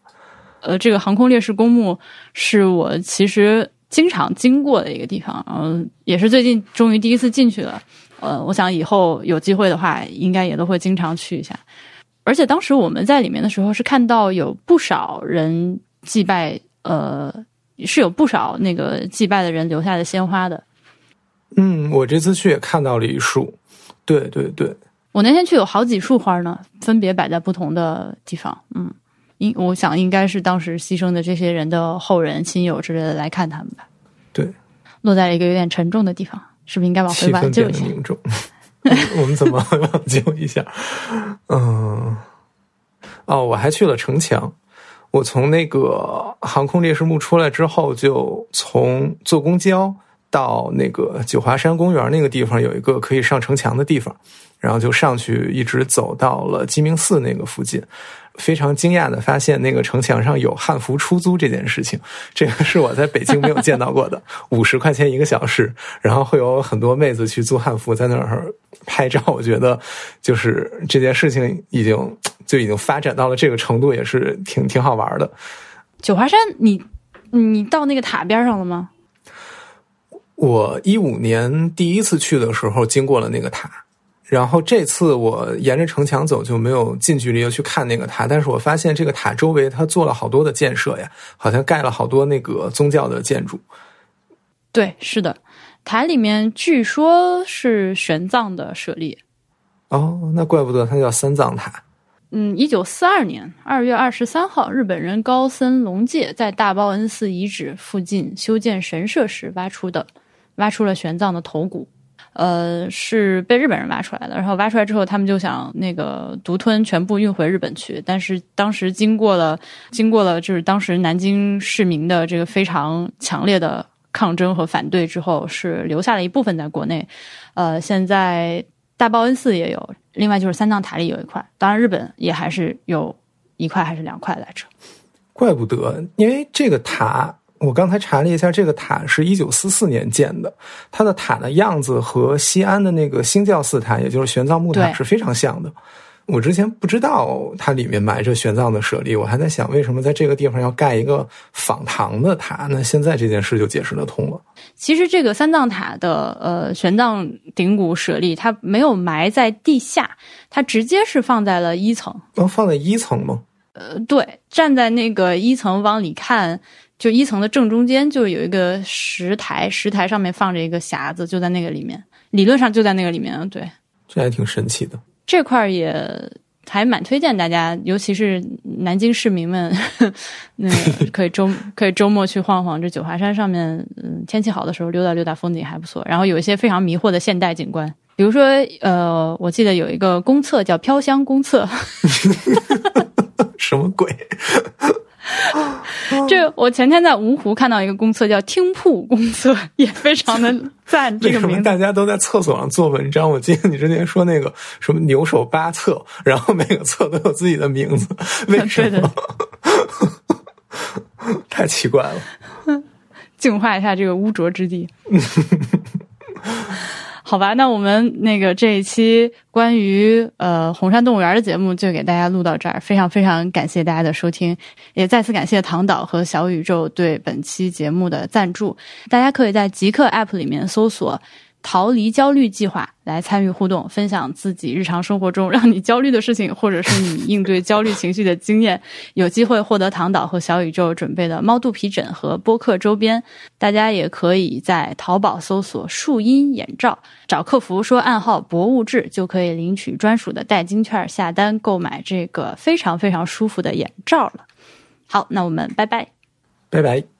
呃，这个航空烈士公墓是我其实。经常经过的一个地方，嗯，也是最近终于第一次进去了。呃，我想以后有机会的话，应该也都会经常去一下。而且当时我们在里面的时候，是看到有不少人祭拜，呃，是有不少那个祭拜的人留下的鲜花的。嗯，我这次去也看到了一束。对对对，我那天去有好几束花呢，分别摆在不同的地方。嗯。应我想应该是当时牺牲的这些人的后人、亲友之类的来看他们吧。对，落在了一个有点沉重的地方，是不是应该往回挽救一下？<laughs> 我们怎么挽救一下？嗯，哦，我还去了城墙。我从那个航空烈士墓出来之后，就从坐公交到那个九华山公园那个地方有一个可以上城墙的地方，然后就上去一直走到了鸡鸣寺那个附近。非常惊讶的发现，那个城墙上有汉服出租这件事情，这个是我在北京没有见到过的，<laughs> 五十块钱一个小时，然后会有很多妹子去租汉服在那儿拍照。我觉得，就是这件事情已经就已经发展到了这个程度，也是挺挺好玩的。九华山，你你到那个塔边上了吗？我一五年第一次去的时候，经过了那个塔。然后这次我沿着城墙走，就没有近距离的去看那个塔。但是我发现这个塔周围它做了好多的建设呀，好像盖了好多那个宗教的建筑。对，是的，塔里面据说是玄奘的舍利。哦，那怪不得它叫三藏塔。嗯，一九四二年二月二十三号，日本人高森隆介在大报恩寺遗址附近修建神社时挖出的，挖出了玄奘的头骨。呃，是被日本人挖出来的。然后挖出来之后，他们就想那个独吞全部运回日本去。但是当时经过了，经过了就是当时南京市民的这个非常强烈的抗争和反对之后，是留下了一部分在国内。呃，现在大报恩寺也有，另外就是三藏塔里有一块，当然日本也还是有一块还是两块来着。怪不得，因为这个塔。我刚才查了一下，这个塔是一九四四年建的，它的塔的样子和西安的那个兴教寺塔，也就是玄奘木塔是非常像的。我之前不知道它里面埋着玄奘的舍利，我还在想为什么在这个地方要盖一个仿唐的塔。那现在这件事就解释得通了。其实这个三藏塔的呃玄奘顶骨舍利，它没有埋在地下，它直接是放在了一层。能放在一层吗？呃，对，站在那个一层往里看。就一层的正中间就有一个石台，石台上面放着一个匣子，就在那个里面，理论上就在那个里面。对，这还挺神奇的。这块儿也还蛮推荐大家，尤其是南京市民们，那可以周可以周末去晃晃。这九华山上面，嗯，天气好的时候溜达溜达，风景还不错。然后有一些非常迷惑的现代景观，比如说，呃，我记得有一个公厕叫飘香公厕，<laughs> 什么鬼？<laughs> 这我前天在芜湖看到一个公厕叫听铺公厕，<laughs> 也非常的赞。这个名字大家都在厕所上做文章。我记得你之前说那个什么牛首八厕，然后每个厕都有自己的名字，<laughs> 为什么？太奇怪了，净化一下这个污浊之地。好吧，那我们那个这一期关于呃红山动物园的节目就给大家录到这儿，非常非常感谢大家的收听，也再次感谢唐导和小宇宙对本期节目的赞助。大家可以在极客 App 里面搜索。逃离焦虑计划来参与互动，分享自己日常生活中让你焦虑的事情，或者是你应对焦虑情绪的经验，有机会获得唐导和小宇宙准备的猫肚皮枕和播客周边。大家也可以在淘宝搜索“树荫眼罩”，找客服说暗号“博物志”，就可以领取专属的代金券，下单购买这个非常非常舒服的眼罩了。好，那我们拜拜，拜拜。